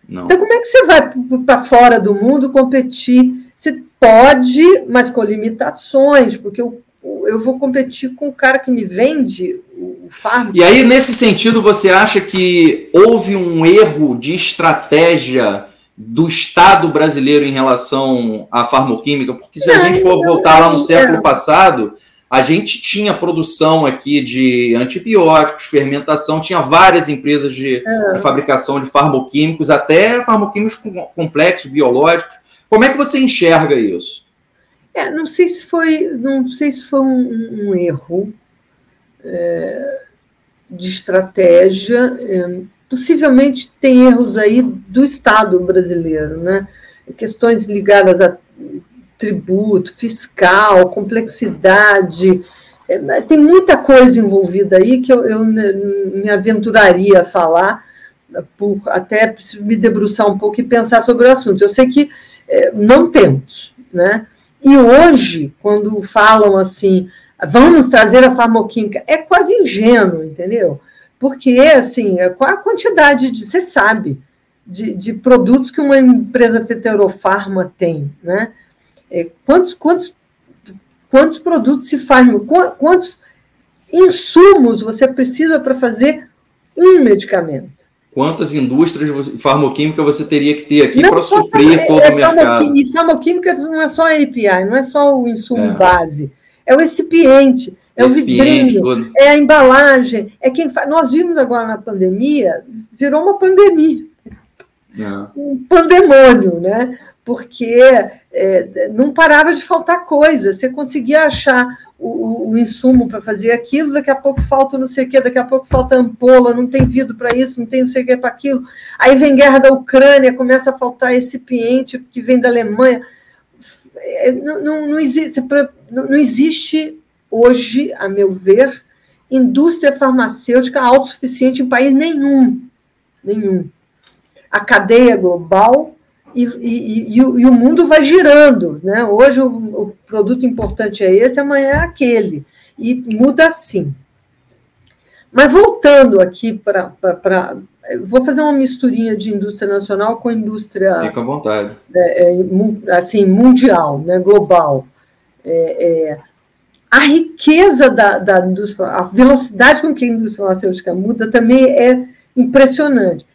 Não. Então, como é que você vai para fora do mundo competir? Você pode, mas com limitações, porque o eu vou competir com o cara que me vende o fármaco. E aí, nesse sentido, você acha que houve um erro de estratégia do Estado brasileiro em relação à farmoquímica? Porque se não, a gente for voltar lá no século passado, a gente tinha produção aqui de antibióticos, fermentação, tinha várias empresas de, é. de fabricação de farmoquímicos, até farmoquímicos complexos, biológicos. Como é que você enxerga isso? É, não sei se foi, não sei se foi um, um erro é, de estratégia. É, possivelmente tem erros aí do Estado brasileiro, né? Questões ligadas a tributo, fiscal, complexidade. É, tem muita coisa envolvida aí que eu, eu me aventuraria a falar, por até me debruçar um pouco e pensar sobre o assunto. Eu sei que é, não temos, né? E hoje, quando falam assim, vamos trazer a farmoquímica, é quase ingênuo, entendeu? Porque, assim, qual a quantidade de. Você sabe de, de produtos que uma empresa fetofarma tem, né? É, quantos, quantos, quantos produtos se faz, quantos insumos você precisa para fazer um medicamento? quantas indústrias farmacêuticas você teria que ter aqui para suprir é, todo é, o mercado. E farmacêutica não é só a API, não é só o insumo é. base, é o recipiente, é o vidrinho, todo. é a embalagem, é quem faz. Nós vimos agora na pandemia, virou uma pandemia, é. um pandemônio, né? Porque é, não parava de faltar coisa, você conseguia achar o, o insumo para fazer aquilo, daqui a pouco falta não sei o quê, daqui a pouco falta ampola, não tem vidro para isso, não tem não sei o que para aquilo. Aí vem guerra da Ucrânia, começa a faltar recipiente que vem da Alemanha. É, não, não, não, existe, não existe hoje, a meu ver, indústria farmacêutica autossuficiente em país nenhum. Nenhum. A cadeia global e, e, e, o, e, o, mundo vai girando. Né? Hoje o, o, produto importante é esse, amanhã é aquele. E muda assim. Mas voltando aqui para. Vou fazer uma misturinha de indústria nacional com indústria. Fica à vontade. É, é, assim, mundial, né, global. É, é, a riqueza da, da indústria, a velocidade com que a indústria farmacêutica muda também é impressionante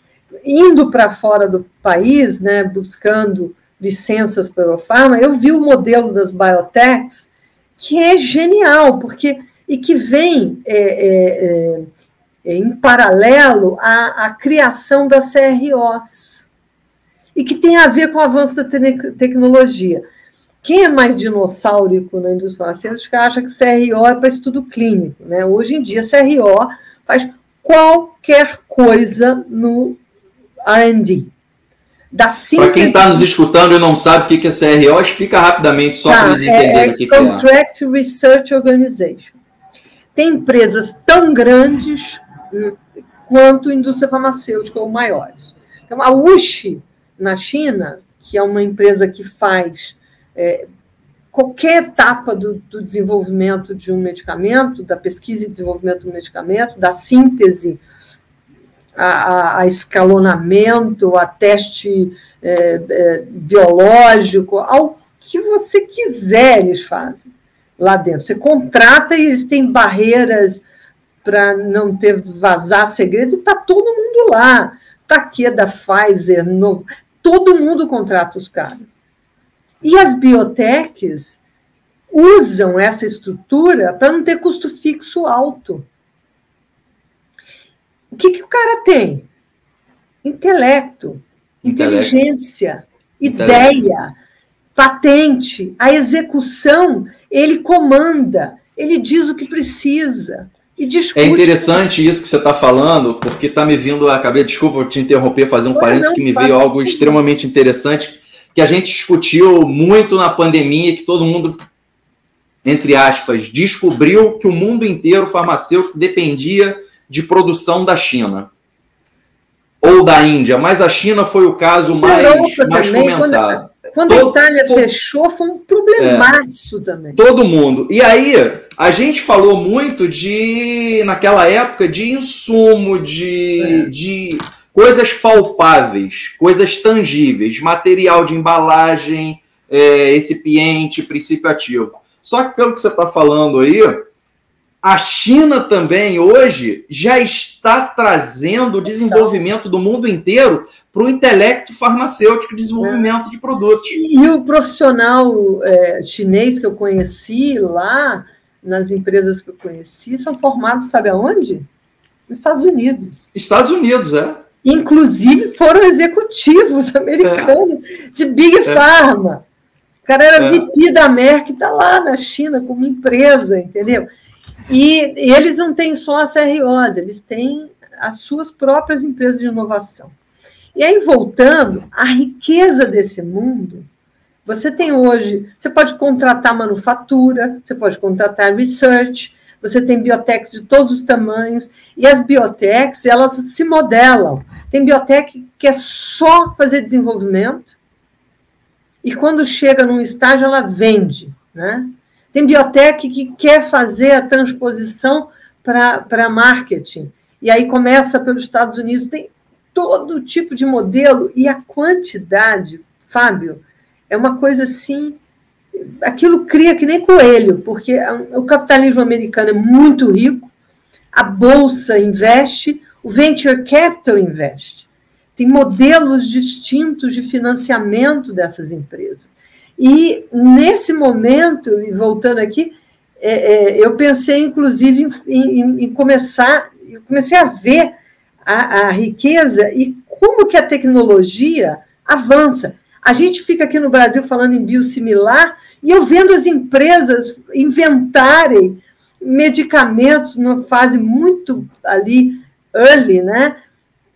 indo para fora do país, né, buscando licenças para o farma, eu vi o modelo das biotechs, que é genial, porque e que vem é, é, é, em paralelo à, à, criação das CROs, e que tem a ver com o avanço da te tecnologia. Quem é mais dinossáurico na indústria farmacêutica acha que CRO é para estudo clínico. Né? Hoje em dia, CRO faz qualquer coisa no R&D. Para quem está nos escutando e não sabe o que é CRO, explica rapidamente, só tá, para eles entenderem é, é o que, Contract é. Research Organization. Tem empresas tão grandes quanto a indústria farmacêutica ou maiores. Então, a WuXi, na China, que é uma empresa que faz é, qualquer etapa do, do, desenvolvimento de um medicamento, da pesquisa e desenvolvimento do medicamento, da síntese a, a escalonamento, a teste é, é, biológico, ao que você quiser eles fazem lá dentro. Você contrata e eles têm barreiras para não ter vazar segredo, e está todo mundo lá. Está aqui é da Pfizer, no, todo mundo contrata os caras. E as biotechs usam essa estrutura para não ter custo fixo alto. O que, que o cara tem? Intelecto, inteligência, Intelecto. ideia, patente, a execução, ele comanda, ele diz o que precisa. É interessante isso que você está falando, porque está me vindo a cabeça. Desculpa te interromper, fazer um parênteses, que me veio algo extremamente interessante, que a gente discutiu muito na pandemia, que todo mundo, entre aspas, descobriu que o mundo inteiro farmacêutico dependia de produção da China ou da Índia, mas a China foi o caso mais, mais também, comentado. Quando, quando todo, a Itália todo, fechou, foi um problemaço é, também. Todo mundo. E aí, a gente falou muito de, naquela época, de insumo, de, é. de coisas palpáveis, coisas tangíveis, material de embalagem, é, recipiente, princípio ativo. Só que pelo que você está falando aí, a China também hoje já está trazendo o desenvolvimento do mundo inteiro para o intelecto farmacêutico, desenvolvimento é. de produtos. E o profissional é, chinês que eu conheci lá, nas empresas que eu conheci, são formados, sabe aonde? Nos Estados Unidos. Estados Unidos, é. Inclusive foram executivos americanos é. de Big é. Pharma. O cara era é. VP da Merck, está lá na China como empresa, entendeu? E, eles não têm só a CROs, eles têm as suas próprias empresas de inovação. E aí, voltando, a riqueza desse mundo, você tem hoje, você pode contratar manufatura, você pode contratar research, você tem biotechs de todos os tamanhos, e as biotechs, elas se modelam. Tem biotech que é só fazer desenvolvimento, e quando chega num estágio, ela vende, né? Tem biotech que quer fazer a transposição para marketing. E aí começa pelos Estados Unidos, tem todo tipo de modelo e a quantidade, Fábio, é uma coisa assim. Aquilo cria que nem coelho, porque o capitalismo americano é muito rico, a bolsa investe, o venture capital investe. Tem modelos distintos de financiamento dessas empresas. E nesse momento, e voltando aqui, é, é, eu pensei, inclusive, em, em, em começar, comecei a ver a, a, riqueza e como que a tecnologia avança. A gente fica aqui no Brasil falando em biosimilar e eu vendo as empresas inventarem medicamentos numa fase muito ali early, né?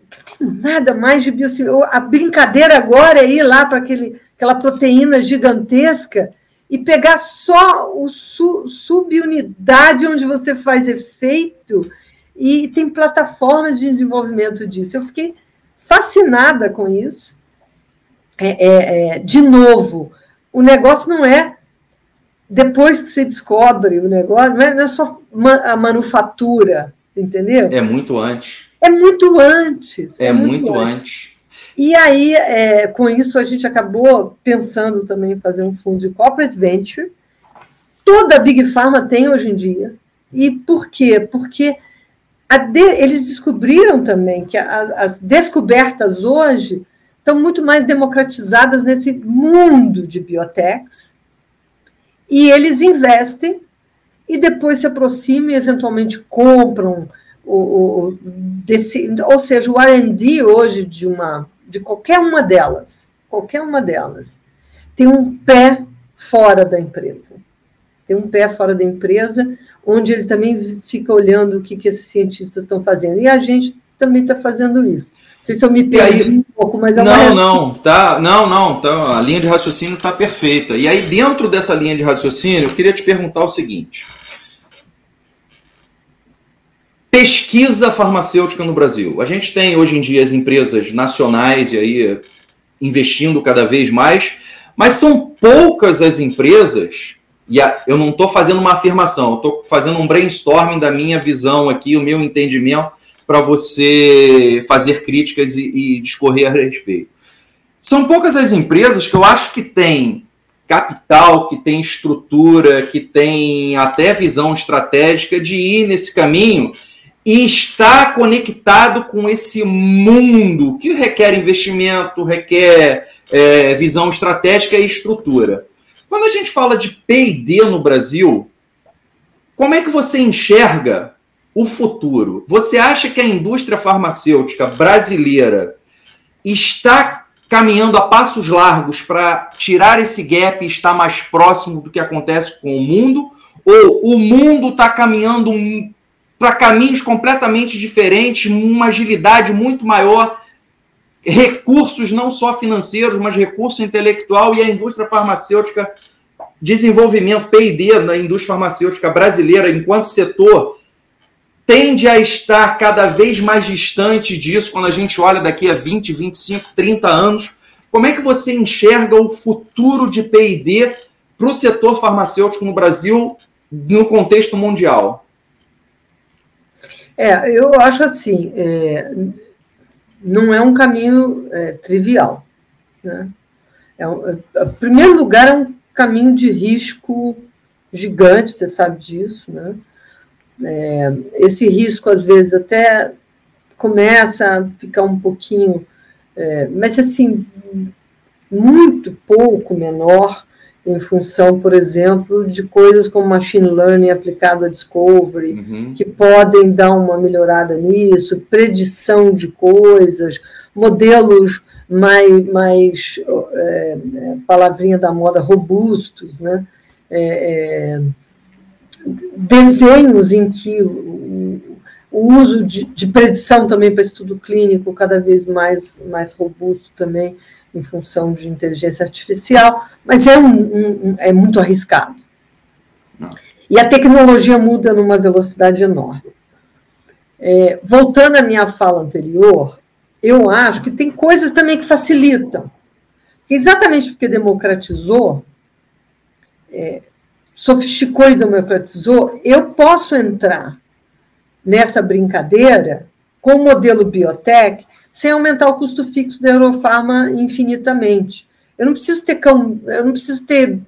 Que tem nada mais de biosimilar. A brincadeira agora é ir lá para aquele aquela proteína gigantesca, e pegar só o su, subunidade onde você faz efeito, e tem plataformas de desenvolvimento disso. Eu fiquei fascinada com isso. é, é, é, de novo, o negócio não é depois que você descobre o negócio, não é, não é só a manufatura, entendeu? É muito antes. É muito antes. É, é muito, muito antes. antes. E aí, é, com isso, a gente acabou pensando também em fazer um fundo de corporate venture. Toda a Big Pharma tem hoje em dia. E por quê? Porque de, eles descobriram também que a, as descobertas hoje estão muito mais democratizadas nesse mundo de biotechs, e eles investem e depois se aproximam e eventualmente compram o, o desse, ou seja, o R&D hoje de uma de qualquer uma delas, qualquer uma delas, tem um pé fora da empresa. Tem um pé fora da empresa, onde ele também fica olhando o que, que esses cientistas estão fazendo. E a gente também está fazendo isso. Não sei se eu me perdi aí, um pouco, mas é Não, não, tá. Não, não, tá, a linha de raciocínio está perfeita. E aí, dentro dessa linha de raciocínio, eu queria te perguntar o seguinte. Pesquisa farmacêutica no Brasil. A gente tem hoje em dia as empresas nacionais e aí investindo cada vez mais, mas são poucas as empresas, e a, eu não estou fazendo uma afirmação, estou fazendo um brainstorming da minha visão aqui, o meu entendimento, para você fazer críticas e, e discorrer a respeito. São poucas as empresas que eu acho que têm capital, que tem estrutura, que tem até visão estratégica de ir nesse caminho e está conectado com esse mundo que requer investimento, requer é, visão estratégica e estrutura. Quando a gente fala de PD no Brasil, como é que você enxerga o futuro? Você acha que a indústria farmacêutica brasileira está caminhando a passos largos para tirar esse gap e estar mais próximo do que acontece com o mundo? Ou o mundo está caminhando para caminhos completamente diferentes, uma agilidade muito maior, recursos não só financeiros, mas recurso intelectual e a indústria farmacêutica, desenvolvimento P&D na indústria farmacêutica brasileira enquanto setor tende a estar cada vez mais distante disso quando a gente olha daqui a 20, 25, 30 anos. Como é que você enxerga o futuro de P&D para o setor farmacêutico no Brasil no contexto mundial? É, eu acho assim, é, não é um caminho é, trivial. Né? É um, é, em primeiro lugar, é um caminho de risco gigante, você sabe disso. Né? É, esse risco, às vezes, até começa a ficar um pouquinho, é, mas assim, muito pouco menor em função, por exemplo, de coisas como machine learning aplicado a discovery, uhum. que podem dar uma melhorada nisso, predição de coisas, modelos mais, mais é, é palavrinha da moda, robustos, né? É, é, desenhos em que o, o uso de, de predição também para estudo clínico cada vez mais, mais robusto também em função de inteligência artificial, mas é, um, um, é muito arriscado. Não. E a tecnologia muda numa velocidade enorme. É, voltando à minha fala anterior, eu acho que tem coisas também que facilitam. Exatamente porque democratizou, é, sofisticou e democratizou, eu posso entrar nessa brincadeira com o modelo biotech sem aumentar o custo fixo da Eurofarma infinitamente. Eu não preciso ter cão, eu não preciso ter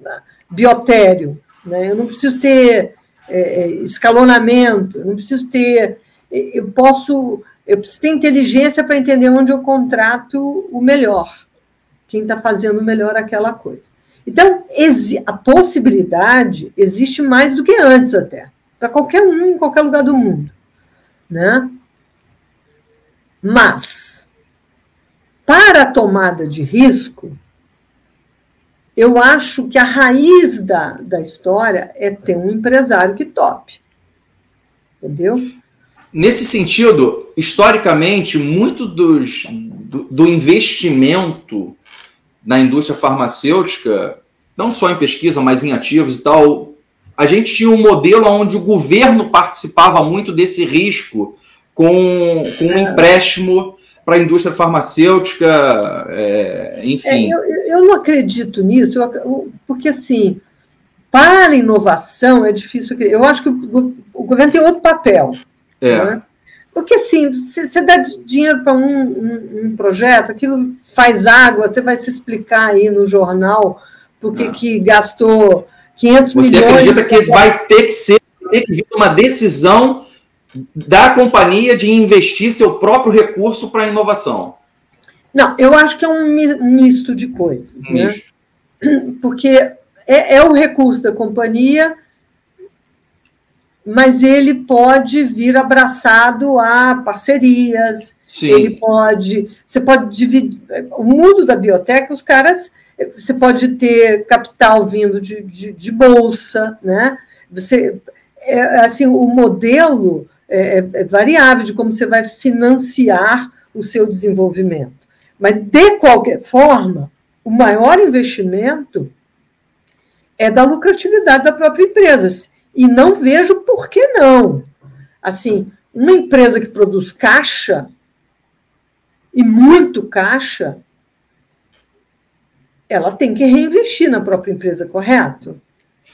biotério, né? eu não preciso ter é, é escalonamento, eu não preciso ter. Eu posso. Eu preciso ter inteligência para entender onde eu contrato o melhor, quem está fazendo melhor aquela coisa. Então, a possibilidade existe mais do que antes até, para qualquer um em qualquer lugar do mundo. Né? Mas, para a tomada de risco, eu acho que a raiz da, da história é ter um empresário que tope. Entendeu? Nesse sentido, historicamente, muito dos, do, do investimento na indústria farmacêutica, não só em pesquisa, mas em ativos e tal, a gente tinha um modelo onde o governo participava muito desse risco com, com um empréstimo para a indústria farmacêutica, é, enfim. É, eu, eu, não acredito nisso, eu, porque assim, para inovação é difícil. Eu acho que o, o governo tem outro papel. É. Né? Porque assim, você dá dinheiro para um, um, um, projeto, aquilo faz água, você vai se explicar aí no jornal porque ah. que gastou 500 você milhões. Você acredita que vai ter que ser, ter que vir uma decisão da companhia de investir seu próprio recurso para a inovação? Não, eu acho que é um misto de coisas. Um né? Misto. Porque é, é o recurso da companhia, mas ele pode vir abraçado a parcerias, Sim. ele pode. Você pode dividir. O mundo da biotech, os caras. Você pode ter capital vindo de, de, de bolsa, né? Você, é, assim, o modelo é, é, é variável de como você vai financiar o seu desenvolvimento. Mas, de qualquer forma, o maior investimento é da lucratividade da própria empresa. E não vejo por que não. Assim, uma empresa que produz caixa, e muito caixa, ela tem que reinvestir na própria empresa, correto?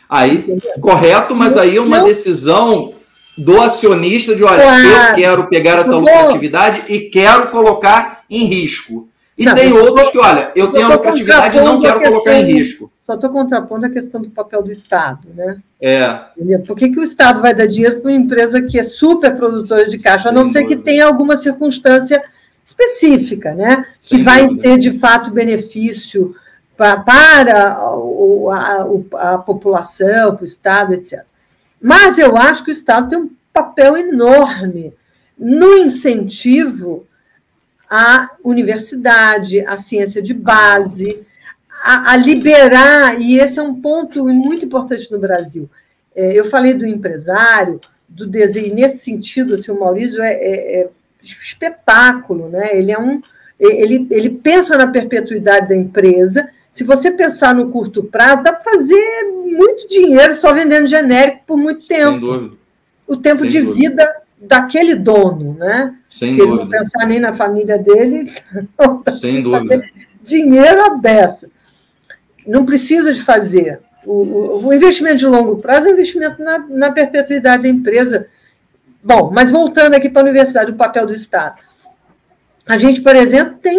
Aí, correto, mas aí é uma não, decisão do acionista de olha, claro. eu quero pegar essa lucratividade e quero colocar em risco. E não, tem outros que, olha, eu tenho a lucratividade e não quero colocar em risco. Só estou contrapondo a questão do papel do Estado, né? É. Por que, que o Estado vai dar dinheiro para uma empresa que é super produtora de caixa, Sem a não ser que tenha alguma circunstância específica, né? Sem que vai dúvida. ter de fato benefício para, para a, a, a população, para o Estado, etc. Mas eu acho que o Estado tem um papel enorme no incentivo à universidade, à ciência de base, a, a liberar, e esse é um ponto muito importante no Brasil. É, eu falei do empresário, do desenho, nesse sentido, assim, o Maurício é, é, é espetáculo, né? Ele é um. Ele, ele pensa na perpetuidade da empresa, se você pensar no curto prazo, dá para fazer muito dinheiro só vendendo genérico por muito tempo. O tempo Sem de dúvida. vida daquele dono, né? Sem Se dúvida. ele não pensar nem na família dele, Sem dúvida. dinheiro à beça. Não precisa de fazer. O, o, investimento de longo prazo é um investimento na, na perpetuidade da empresa. Bom, mas voltando aqui para a universidade, o papel do Estado. A gente, por exemplo, tem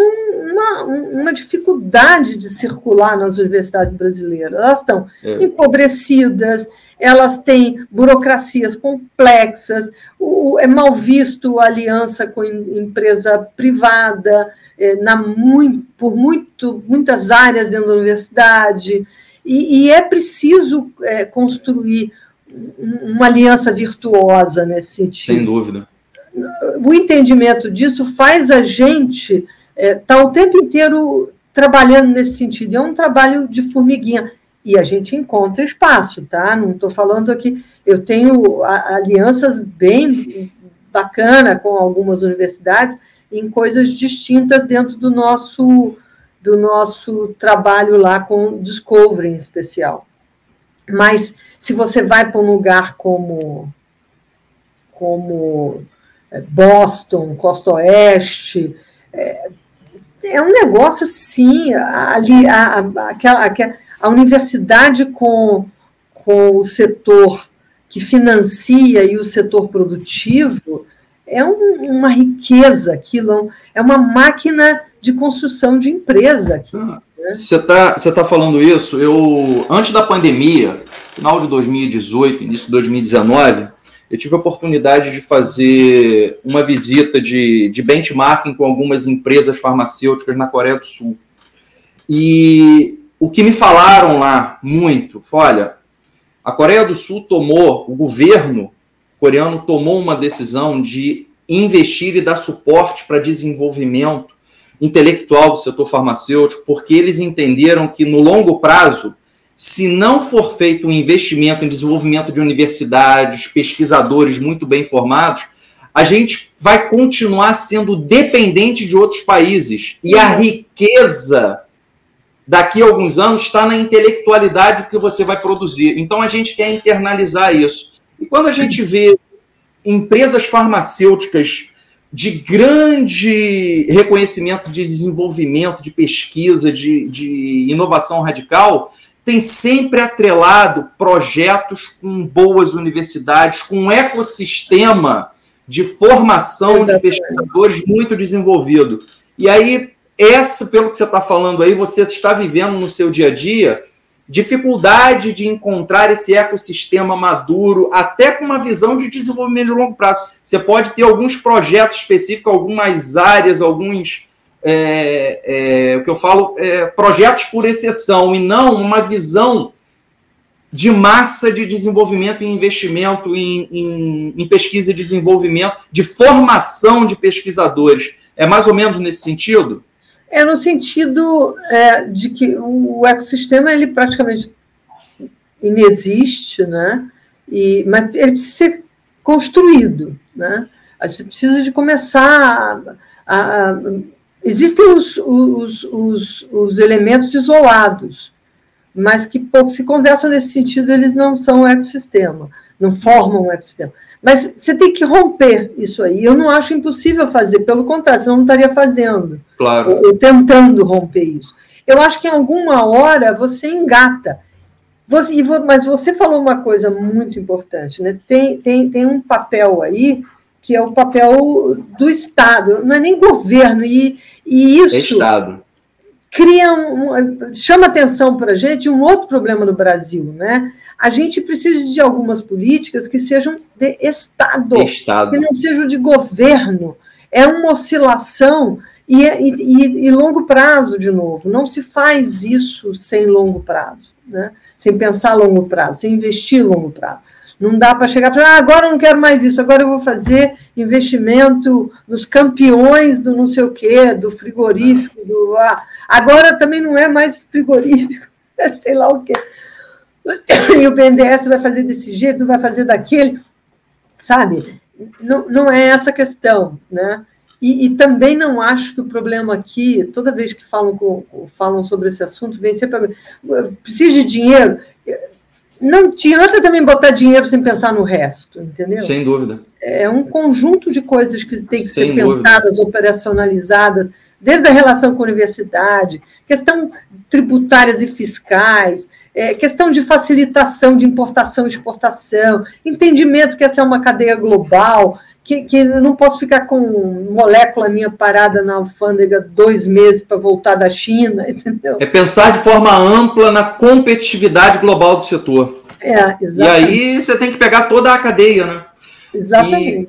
uma, uma dificuldade de circular nas universidades brasileiras. Elas estão é. empobrecidas, elas têm burocracias complexas, o, é mal visto a aliança com empresa privada é, na, muito, por muito, muitas áreas dentro da universidade, e, e é preciso é, construir uma aliança virtuosa nesse sentido. Sem dúvida o entendimento disso faz a gente estar é, tá o tempo inteiro trabalhando nesse sentido. É um trabalho de formiguinha. E a gente encontra espaço, tá? Não estou falando aqui. Eu tenho alianças bem bacana com algumas universidades em coisas distintas dentro do nosso do nosso trabalho lá com Discovery em especial. Mas se você vai para um lugar como como Boston, Costa Oeste. É, é um negócio assim, ali, a, a, aquela, aquela, a universidade com, com o setor que financia e o setor produtivo é um, uma riqueza aquilo, é uma máquina de construção de empresa. Aqui, ah, né? Você está você tá falando isso? Eu, antes da pandemia, final de 2018, início de 2019, eu tive a oportunidade de fazer uma visita de, de benchmarking com algumas empresas farmacêuticas na Coreia do Sul. E o que me falaram lá muito foi: olha, a Coreia do Sul tomou, o governo coreano tomou uma decisão de investir e dar suporte para desenvolvimento intelectual do setor farmacêutico, porque eles entenderam que no longo prazo se não for feito um investimento em desenvolvimento de universidades, pesquisadores muito bem formados, a gente vai continuar sendo dependente de outros países. E a riqueza daqui a alguns anos está na intelectualidade que você vai produzir. Então a gente quer internalizar isso. E quando a gente vê empresas farmacêuticas de grande reconhecimento de desenvolvimento, de pesquisa, de, de inovação radical, tem sempre atrelado projetos com boas universidades, com um ecossistema de formação de pesquisadores muito desenvolvido. E aí, essa, pelo que você está falando aí, você está vivendo no seu dia a dia dificuldade de encontrar esse ecossistema maduro, até com uma visão de desenvolvimento de longo prazo. Você pode ter alguns projetos específicos, algumas áreas, alguns. É, é, o que eu falo, é, projetos por exceção, e não uma visão de massa de desenvolvimento e investimento em, em, em pesquisa e desenvolvimento, de formação de pesquisadores. É mais ou menos nesse sentido? É no sentido é, de que o ecossistema ele praticamente inexiste, né? E, mas ele precisa ser construído, né? A gente precisa de começar a, a, a existem os, os, os, os, elementos isolados, mas que pouco se conversam nesse sentido, eles não são um ecossistema, não formam um ecossistema. Mas você tem que romper isso aí. Eu não acho impossível fazer, pelo contrário, senão não estaria fazendo. Claro. Ou, ou tentando romper isso. Eu acho que em alguma hora você engata. Você, mas você falou uma coisa muito importante, né? Tem, tem, tem um papel aí que é o papel do Estado, não é nem governo, e, e isso. É Estado cria um, chama atenção para a gente um outro problema no Brasil, né? A gente precisa de algumas políticas que sejam de Estado, Estado. que não sejam de governo. É uma oscilação e, e, e, longo prazo, de novo. Não se faz isso sem longo prazo, né? sem pensar longo prazo, sem investir longo prazo. Não dá para chegar e falar, ah, agora eu não quero mais isso, agora eu vou fazer investimento nos campeões do não sei o quê, do frigorífico, do. Ah, agora também não é mais frigorífico, é sei lá o quê. E o BNDES vai fazer desse jeito, vai fazer daquele, sabe? Não, não é essa a questão, né? E, e, também não acho que o problema aqui, toda vez que falam, com, falam sobre esse assunto, vem sempre. Precisa de dinheiro? Não adianta também botar dinheiro sem pensar no resto, entendeu? Sem dúvida. É um conjunto de coisas que tem que sem ser dúvida. pensadas, operacionalizadas, desde a relação com a universidade, questão tributárias e fiscais, é, questão de facilitação de importação e exportação, entendimento que essa é uma cadeia global, que, que não posso ficar com molécula minha parada na alfândega dois meses para voltar da China, entendeu? É pensar de forma ampla na competitividade global do setor. É, exatamente. E aí você tem que pegar toda a cadeia, né? Exatamente.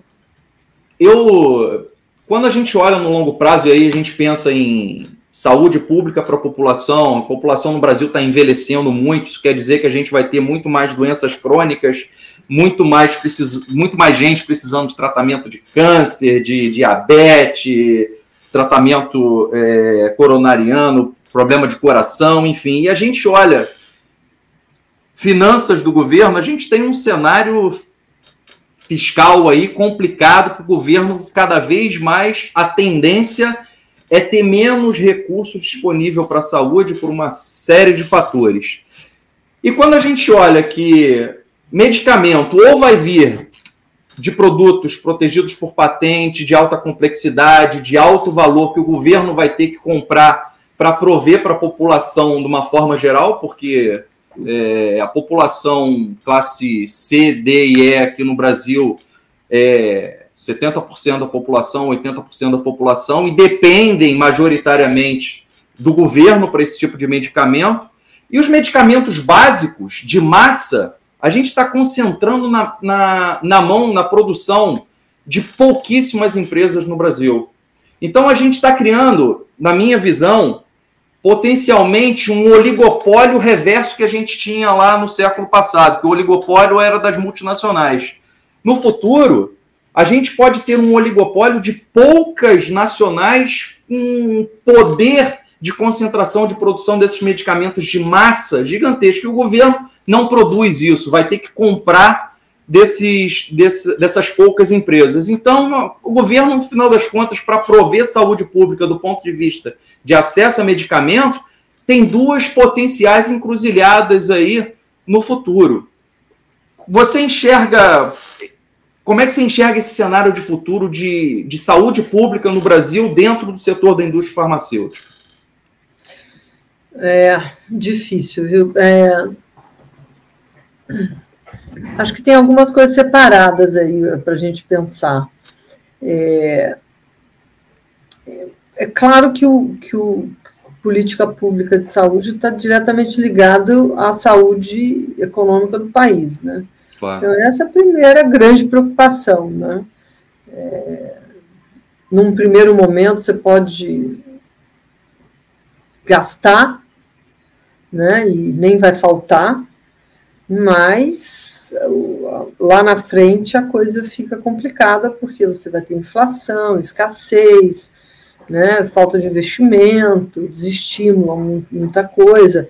E eu, quando a gente olha no longo prazo, e aí a gente pensa em saúde pública para a população, a população no Brasil está envelhecendo muito, isso quer dizer que a gente vai ter muito mais doenças crônicas, muito mais, precis, muito mais gente precisando de tratamento de câncer, de diabetes, tratamento é, coronariano, problema de coração, enfim. E a gente olha finanças do governo, a gente tem um cenário fiscal aí complicado que o governo cada vez mais a tendência é ter menos recursos disponível para a saúde por uma série de fatores. E quando a gente olha que medicamento ou vai vir de produtos protegidos por patente, de alta complexidade, de alto valor, que o governo vai ter que comprar para prover para a população de uma forma geral, porque é, a população classe C, D e E aqui no Brasil é 70% da população, 80% da população, e dependem majoritariamente do governo para esse tipo de medicamento. E os medicamentos básicos de massa, a gente está concentrando na, na, na mão, na produção de pouquíssimas empresas no Brasil. Então a gente está criando, na minha visão, potencialmente um oligopólio reverso que a gente tinha lá no século passado, que o oligopólio era das multinacionais. No futuro, a gente pode ter um oligopólio de poucas nacionais com poder de concentração de produção desses medicamentos de massa gigantesco. E o governo não produz isso, vai ter que comprar desses, desse, dessas poucas empresas. Então, o governo, no final das contas, para prover saúde pública do ponto de vista de acesso a medicamento, tem duas potenciais encruzilhadas aí no futuro. Você enxerga como é que você enxerga esse cenário de futuro de, de saúde pública no Brasil dentro do setor da indústria farmacêutica? É difícil, viu? É... Acho que tem algumas coisas separadas aí para a gente pensar. É... é claro que o, que o política pública de saúde está diretamente ligado à saúde econômica do país, né? Claro. Então, essa é a primeira grande preocupação. Né? É, num primeiro momento, você pode gastar, né, e nem vai faltar, mas lá na frente a coisa fica complicada, porque você vai ter inflação, escassez, né, falta de investimento, desestímulo, muita coisa,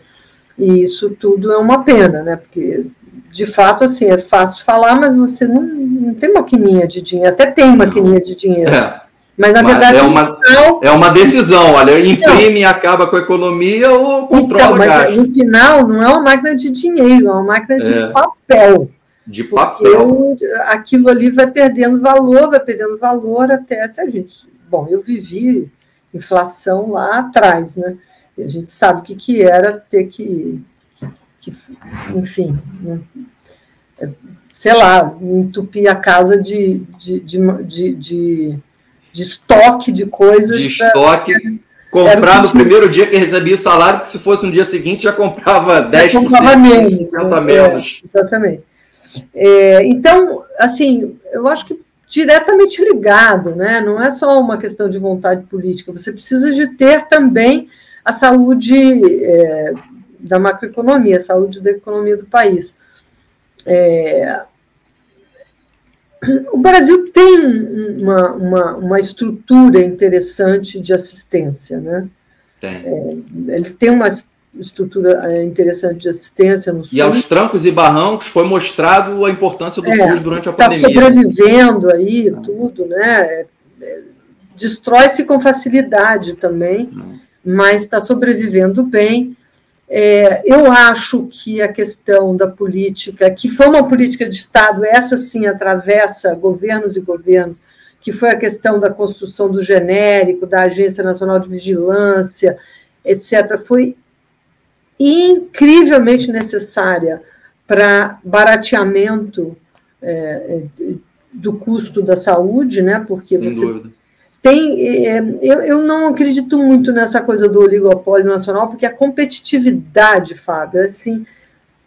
e isso tudo é uma pena, né, porque de fato, assim, é fácil falar, mas você não, não tem maquininha de dinheiro. Até tem maquininha de dinheiro. É. Mas, na verdade, é uma, final... é uma decisão. Olha, imprime e acaba com a economia ou controla então, mas gasto. no final não é uma máquina de dinheiro, é uma máquina de é. papel. De papel. aquilo ali vai perdendo valor, vai perdendo valor até se a gente. Bom, eu vivi inflação lá atrás, né? E a gente sabe o que, que era ter que que, enfim, né, é, sei lá, entupir a casa de, de, de, de, de, de estoque de coisas. De estoque. Pra, comprar no primeiro dia que recebia o salário, porque se fosse no dia seguinte já comprava 10%, já comprava menos, 15% a menos. É, exatamente. É, então, assim, eu acho que diretamente ligado, né? Não é só uma questão de vontade política, você precisa de ter também a saúde é, da macroeconomia, saúde da economia do país. É, o Brasil tem uma, uma, uma, estrutura interessante de assistência, né? Tem. É, ele tem uma estrutura é, interessante de assistência no SUS. E aos trancos e barrancos foi mostrado a importância do é, SUS durante a tá pandemia. Está sobrevivendo aí, ah. tudo, né? É, é, destrói-se com facilidade também, ah. mas está sobrevivendo bem. É, eu acho que a questão da política, que foi uma política de Estado, essa sim atravessa governos e governos, que foi a questão da construção do genérico, da Agência Nacional de Vigilância, etc., foi incrivelmente necessária para barateamento é, do custo da saúde, né? Porque você tem, é, eu, eu não acredito muito nessa coisa do oligopólio nacional, porque a competitividade, Fábio, assim,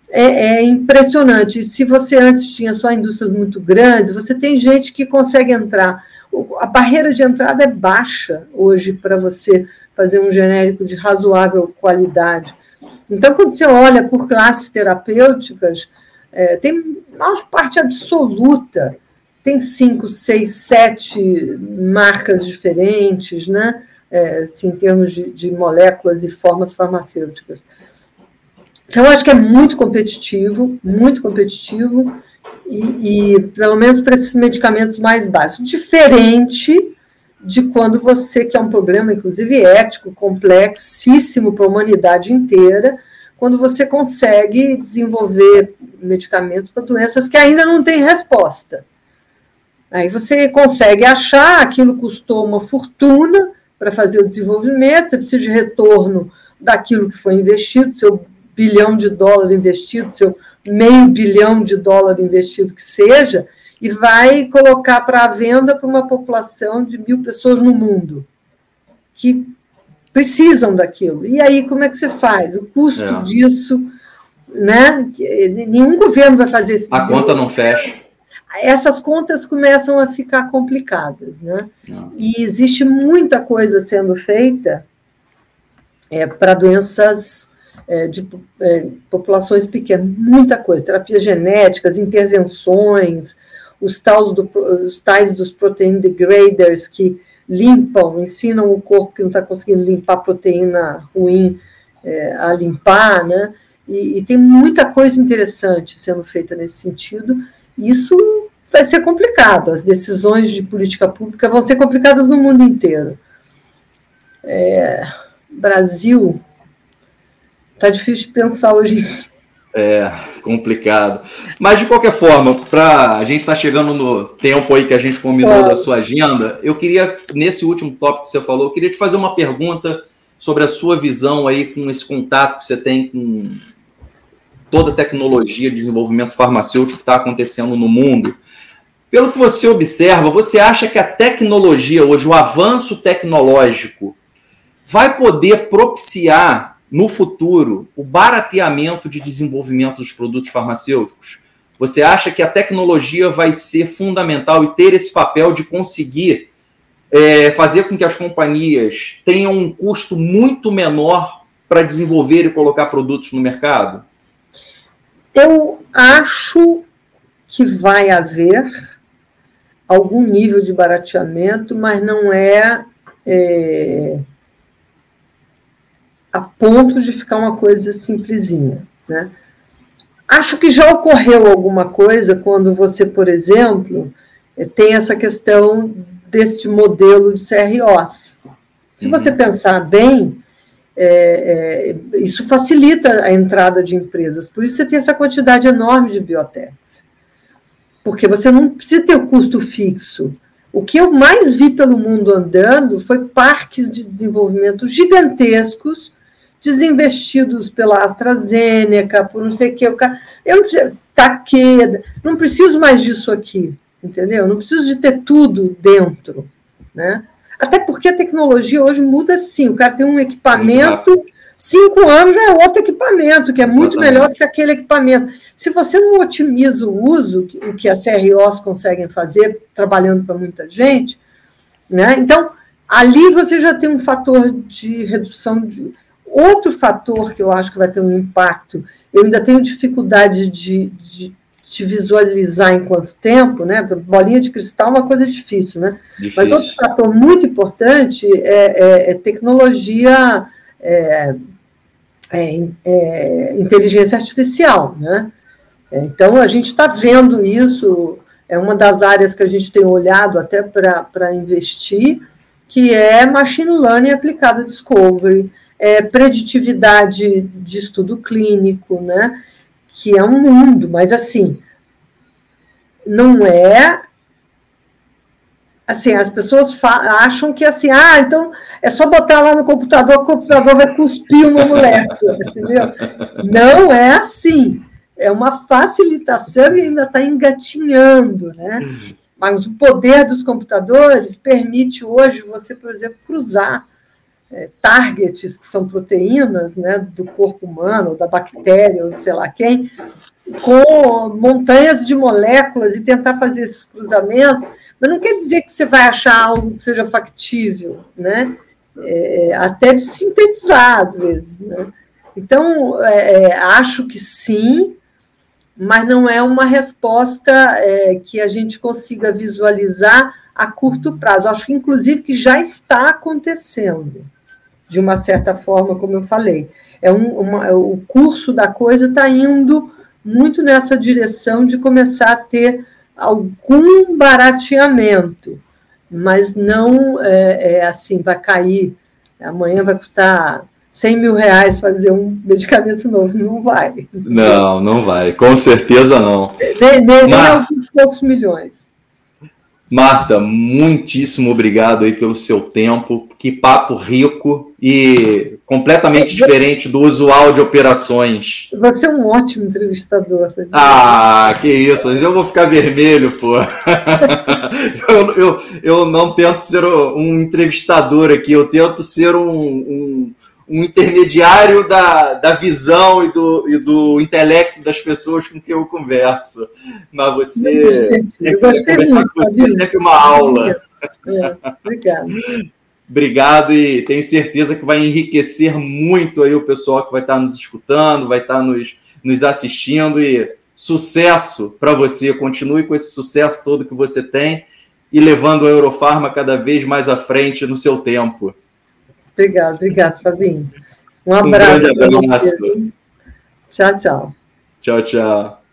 é, é, impressionante. Se você antes tinha só indústrias muito grandes, você tem gente que consegue entrar. A barreira de entrada é baixa hoje para você fazer um genérico de razoável qualidade. Então, quando você olha por classes terapêuticas, é, tem maior parte absoluta tem cinco, seis, sete marcas diferentes, né? É, assim, em termos de, de, moléculas e formas farmacêuticas. Então, acho que é muito competitivo, muito competitivo, e, e pelo menos para esses medicamentos mais básicos. Diferente de quando você, que é um problema, inclusive ético, complexíssimo para a humanidade inteira, quando você consegue desenvolver medicamentos para doenças que ainda não têm resposta. Aí você consegue achar, aquilo custou uma fortuna para fazer o desenvolvimento, você precisa de retorno daquilo que foi investido, seu bilhão de dólar investido, seu meio bilhão de dólar investido que seja, e vai colocar para a venda para uma população de mil pessoas no mundo que precisam daquilo. E aí, como é que você faz? O custo é. disso, né? Nenhum governo vai fazer isso. A conta não fecha essas contas começam a ficar complicadas, né? Não. E existe muita coisa sendo feita é, para doenças é, de é, populações pequenas, muita coisa, terapias genéticas, intervenções, os tais, do, os tais dos protein degraders que limpam, ensinam o corpo que não está conseguindo limpar proteína ruim é, a limpar, né? E, e tem muita coisa interessante sendo feita nesse sentido. Isso vai ser complicado. As decisões de política pública vão ser complicadas no mundo inteiro. É, Brasil, está difícil de pensar hoje em dia. É, complicado. Mas de qualquer forma, para a gente estar tá chegando no tempo aí que a gente combinou da sua agenda, eu queria, nesse último tópico que você falou, eu queria te fazer uma pergunta sobre a sua visão aí com esse contato que você tem com toda a tecnologia de desenvolvimento farmacêutico que está acontecendo no mundo. Pelo que você observa, você acha que a tecnologia hoje, o avanço tecnológico, vai poder propiciar no futuro, o barateamento de desenvolvimento dos produtos farmacêuticos? Você acha que a tecnologia vai ser fundamental e ter esse papel de conseguir é, fazer com que as companhias tenham um custo muito menor para desenvolver e colocar produtos no mercado? Eu acho que vai haver algum nível de barateamento, mas não é, é a ponto de ficar uma coisa simplesinha, né? Acho que já ocorreu alguma coisa quando você, por exemplo, eh, tem essa questão deste modelo de CROs. Se você uhum. pensar bem, é, é, isso facilita a entrada de empresas. Por isso você tem essa quantidade enorme de biotechs. Porque você não precisa ter o custo fixo. O que eu mais vi pelo mundo andando foi parques de desenvolvimento gigantescos desinvestidos pela AstraZeneca, por não sei o que. Eu não preciso, Taqueda, não preciso mais disso aqui, entendeu? Não preciso de ter tudo dentro, né? Até porque a tecnologia hoje muda sim. O cara tem um equipamento, cinco anos já é outro equipamento, que é Exatamente. muito melhor do que aquele equipamento. Se você não otimiza o uso, o que as CROs conseguem fazer, trabalhando para muita gente, né? Então, ali você já tem um fator de redução de Outro fator que eu acho que vai ter um impacto, eu ainda tenho dificuldade de, de, de visualizar em quanto tempo, né? Bolinha de cristal é uma coisa difícil, né? Difícil. Mas outro fator muito importante é, é, é tecnologia, é, é, é inteligência artificial, né? Então, a gente está vendo isso, é uma das áreas que a gente tem olhado até para investir, que é machine learning aplicado a discovery, é, preditividade de estudo clínico, né? Que é um mundo, mas assim, não é assim, as pessoas acham que assim, ah, então é só botar lá no computador, o computador vai cuspir uma molécula, entendeu? Não é assim. É uma facilitação e ainda está engatinhando, né? Mas o poder dos computadores permite hoje você, por exemplo, cruzar é, targets, que são proteínas né, do corpo humano, da bactéria, ou de sei lá quem, com montanhas de moléculas e tentar fazer esses cruzamentos, mas não quer dizer que você vai achar algo que seja factível, né? É, até de sintetizar, às vezes. Né? Então, é, é acho que sim, mas não é uma resposta é, que a gente consiga visualizar a curto prazo. Acho inclusive, que já está acontecendo de uma certa forma, como eu falei. É um, uma, o curso da coisa está indo muito nessa direção de começar a ter algum barateamento, mas não é, é assim, vai cair, amanhã vai custar 100 mil reais fazer um medicamento novo, não vai. Não, não vai, com certeza não. Nem, nem, nem alguns poucos milhões. Marta, muitíssimo obrigado aí pelo seu tempo. Que papo rico e completamente Sim, diferente do usual de operações. Você é um ótimo entrevistador. Sabe? Ah, que isso. Eu vou ficar vermelho, pô. eu, eu, eu não tento ser um entrevistador aqui, eu tento ser um, um um intermediário da, da visão e do, e do intelecto das pessoas com quem eu converso. Mas você. Eu gostei conversar muito, com você é sempre uma aula. É, obrigado. Obrigado e tenho certeza que vai enriquecer muito aí o pessoal que vai estar nos escutando, vai estar nos, nos assistindo e sucesso para você. Continue com esse sucesso todo que você tem e levando a Eurofarma cada vez mais à frente no seu tempo. Obrigado, obrigado, Fabinho. Um abraço. Um grande abraço. Tchau, tchau. Tchau, tchau.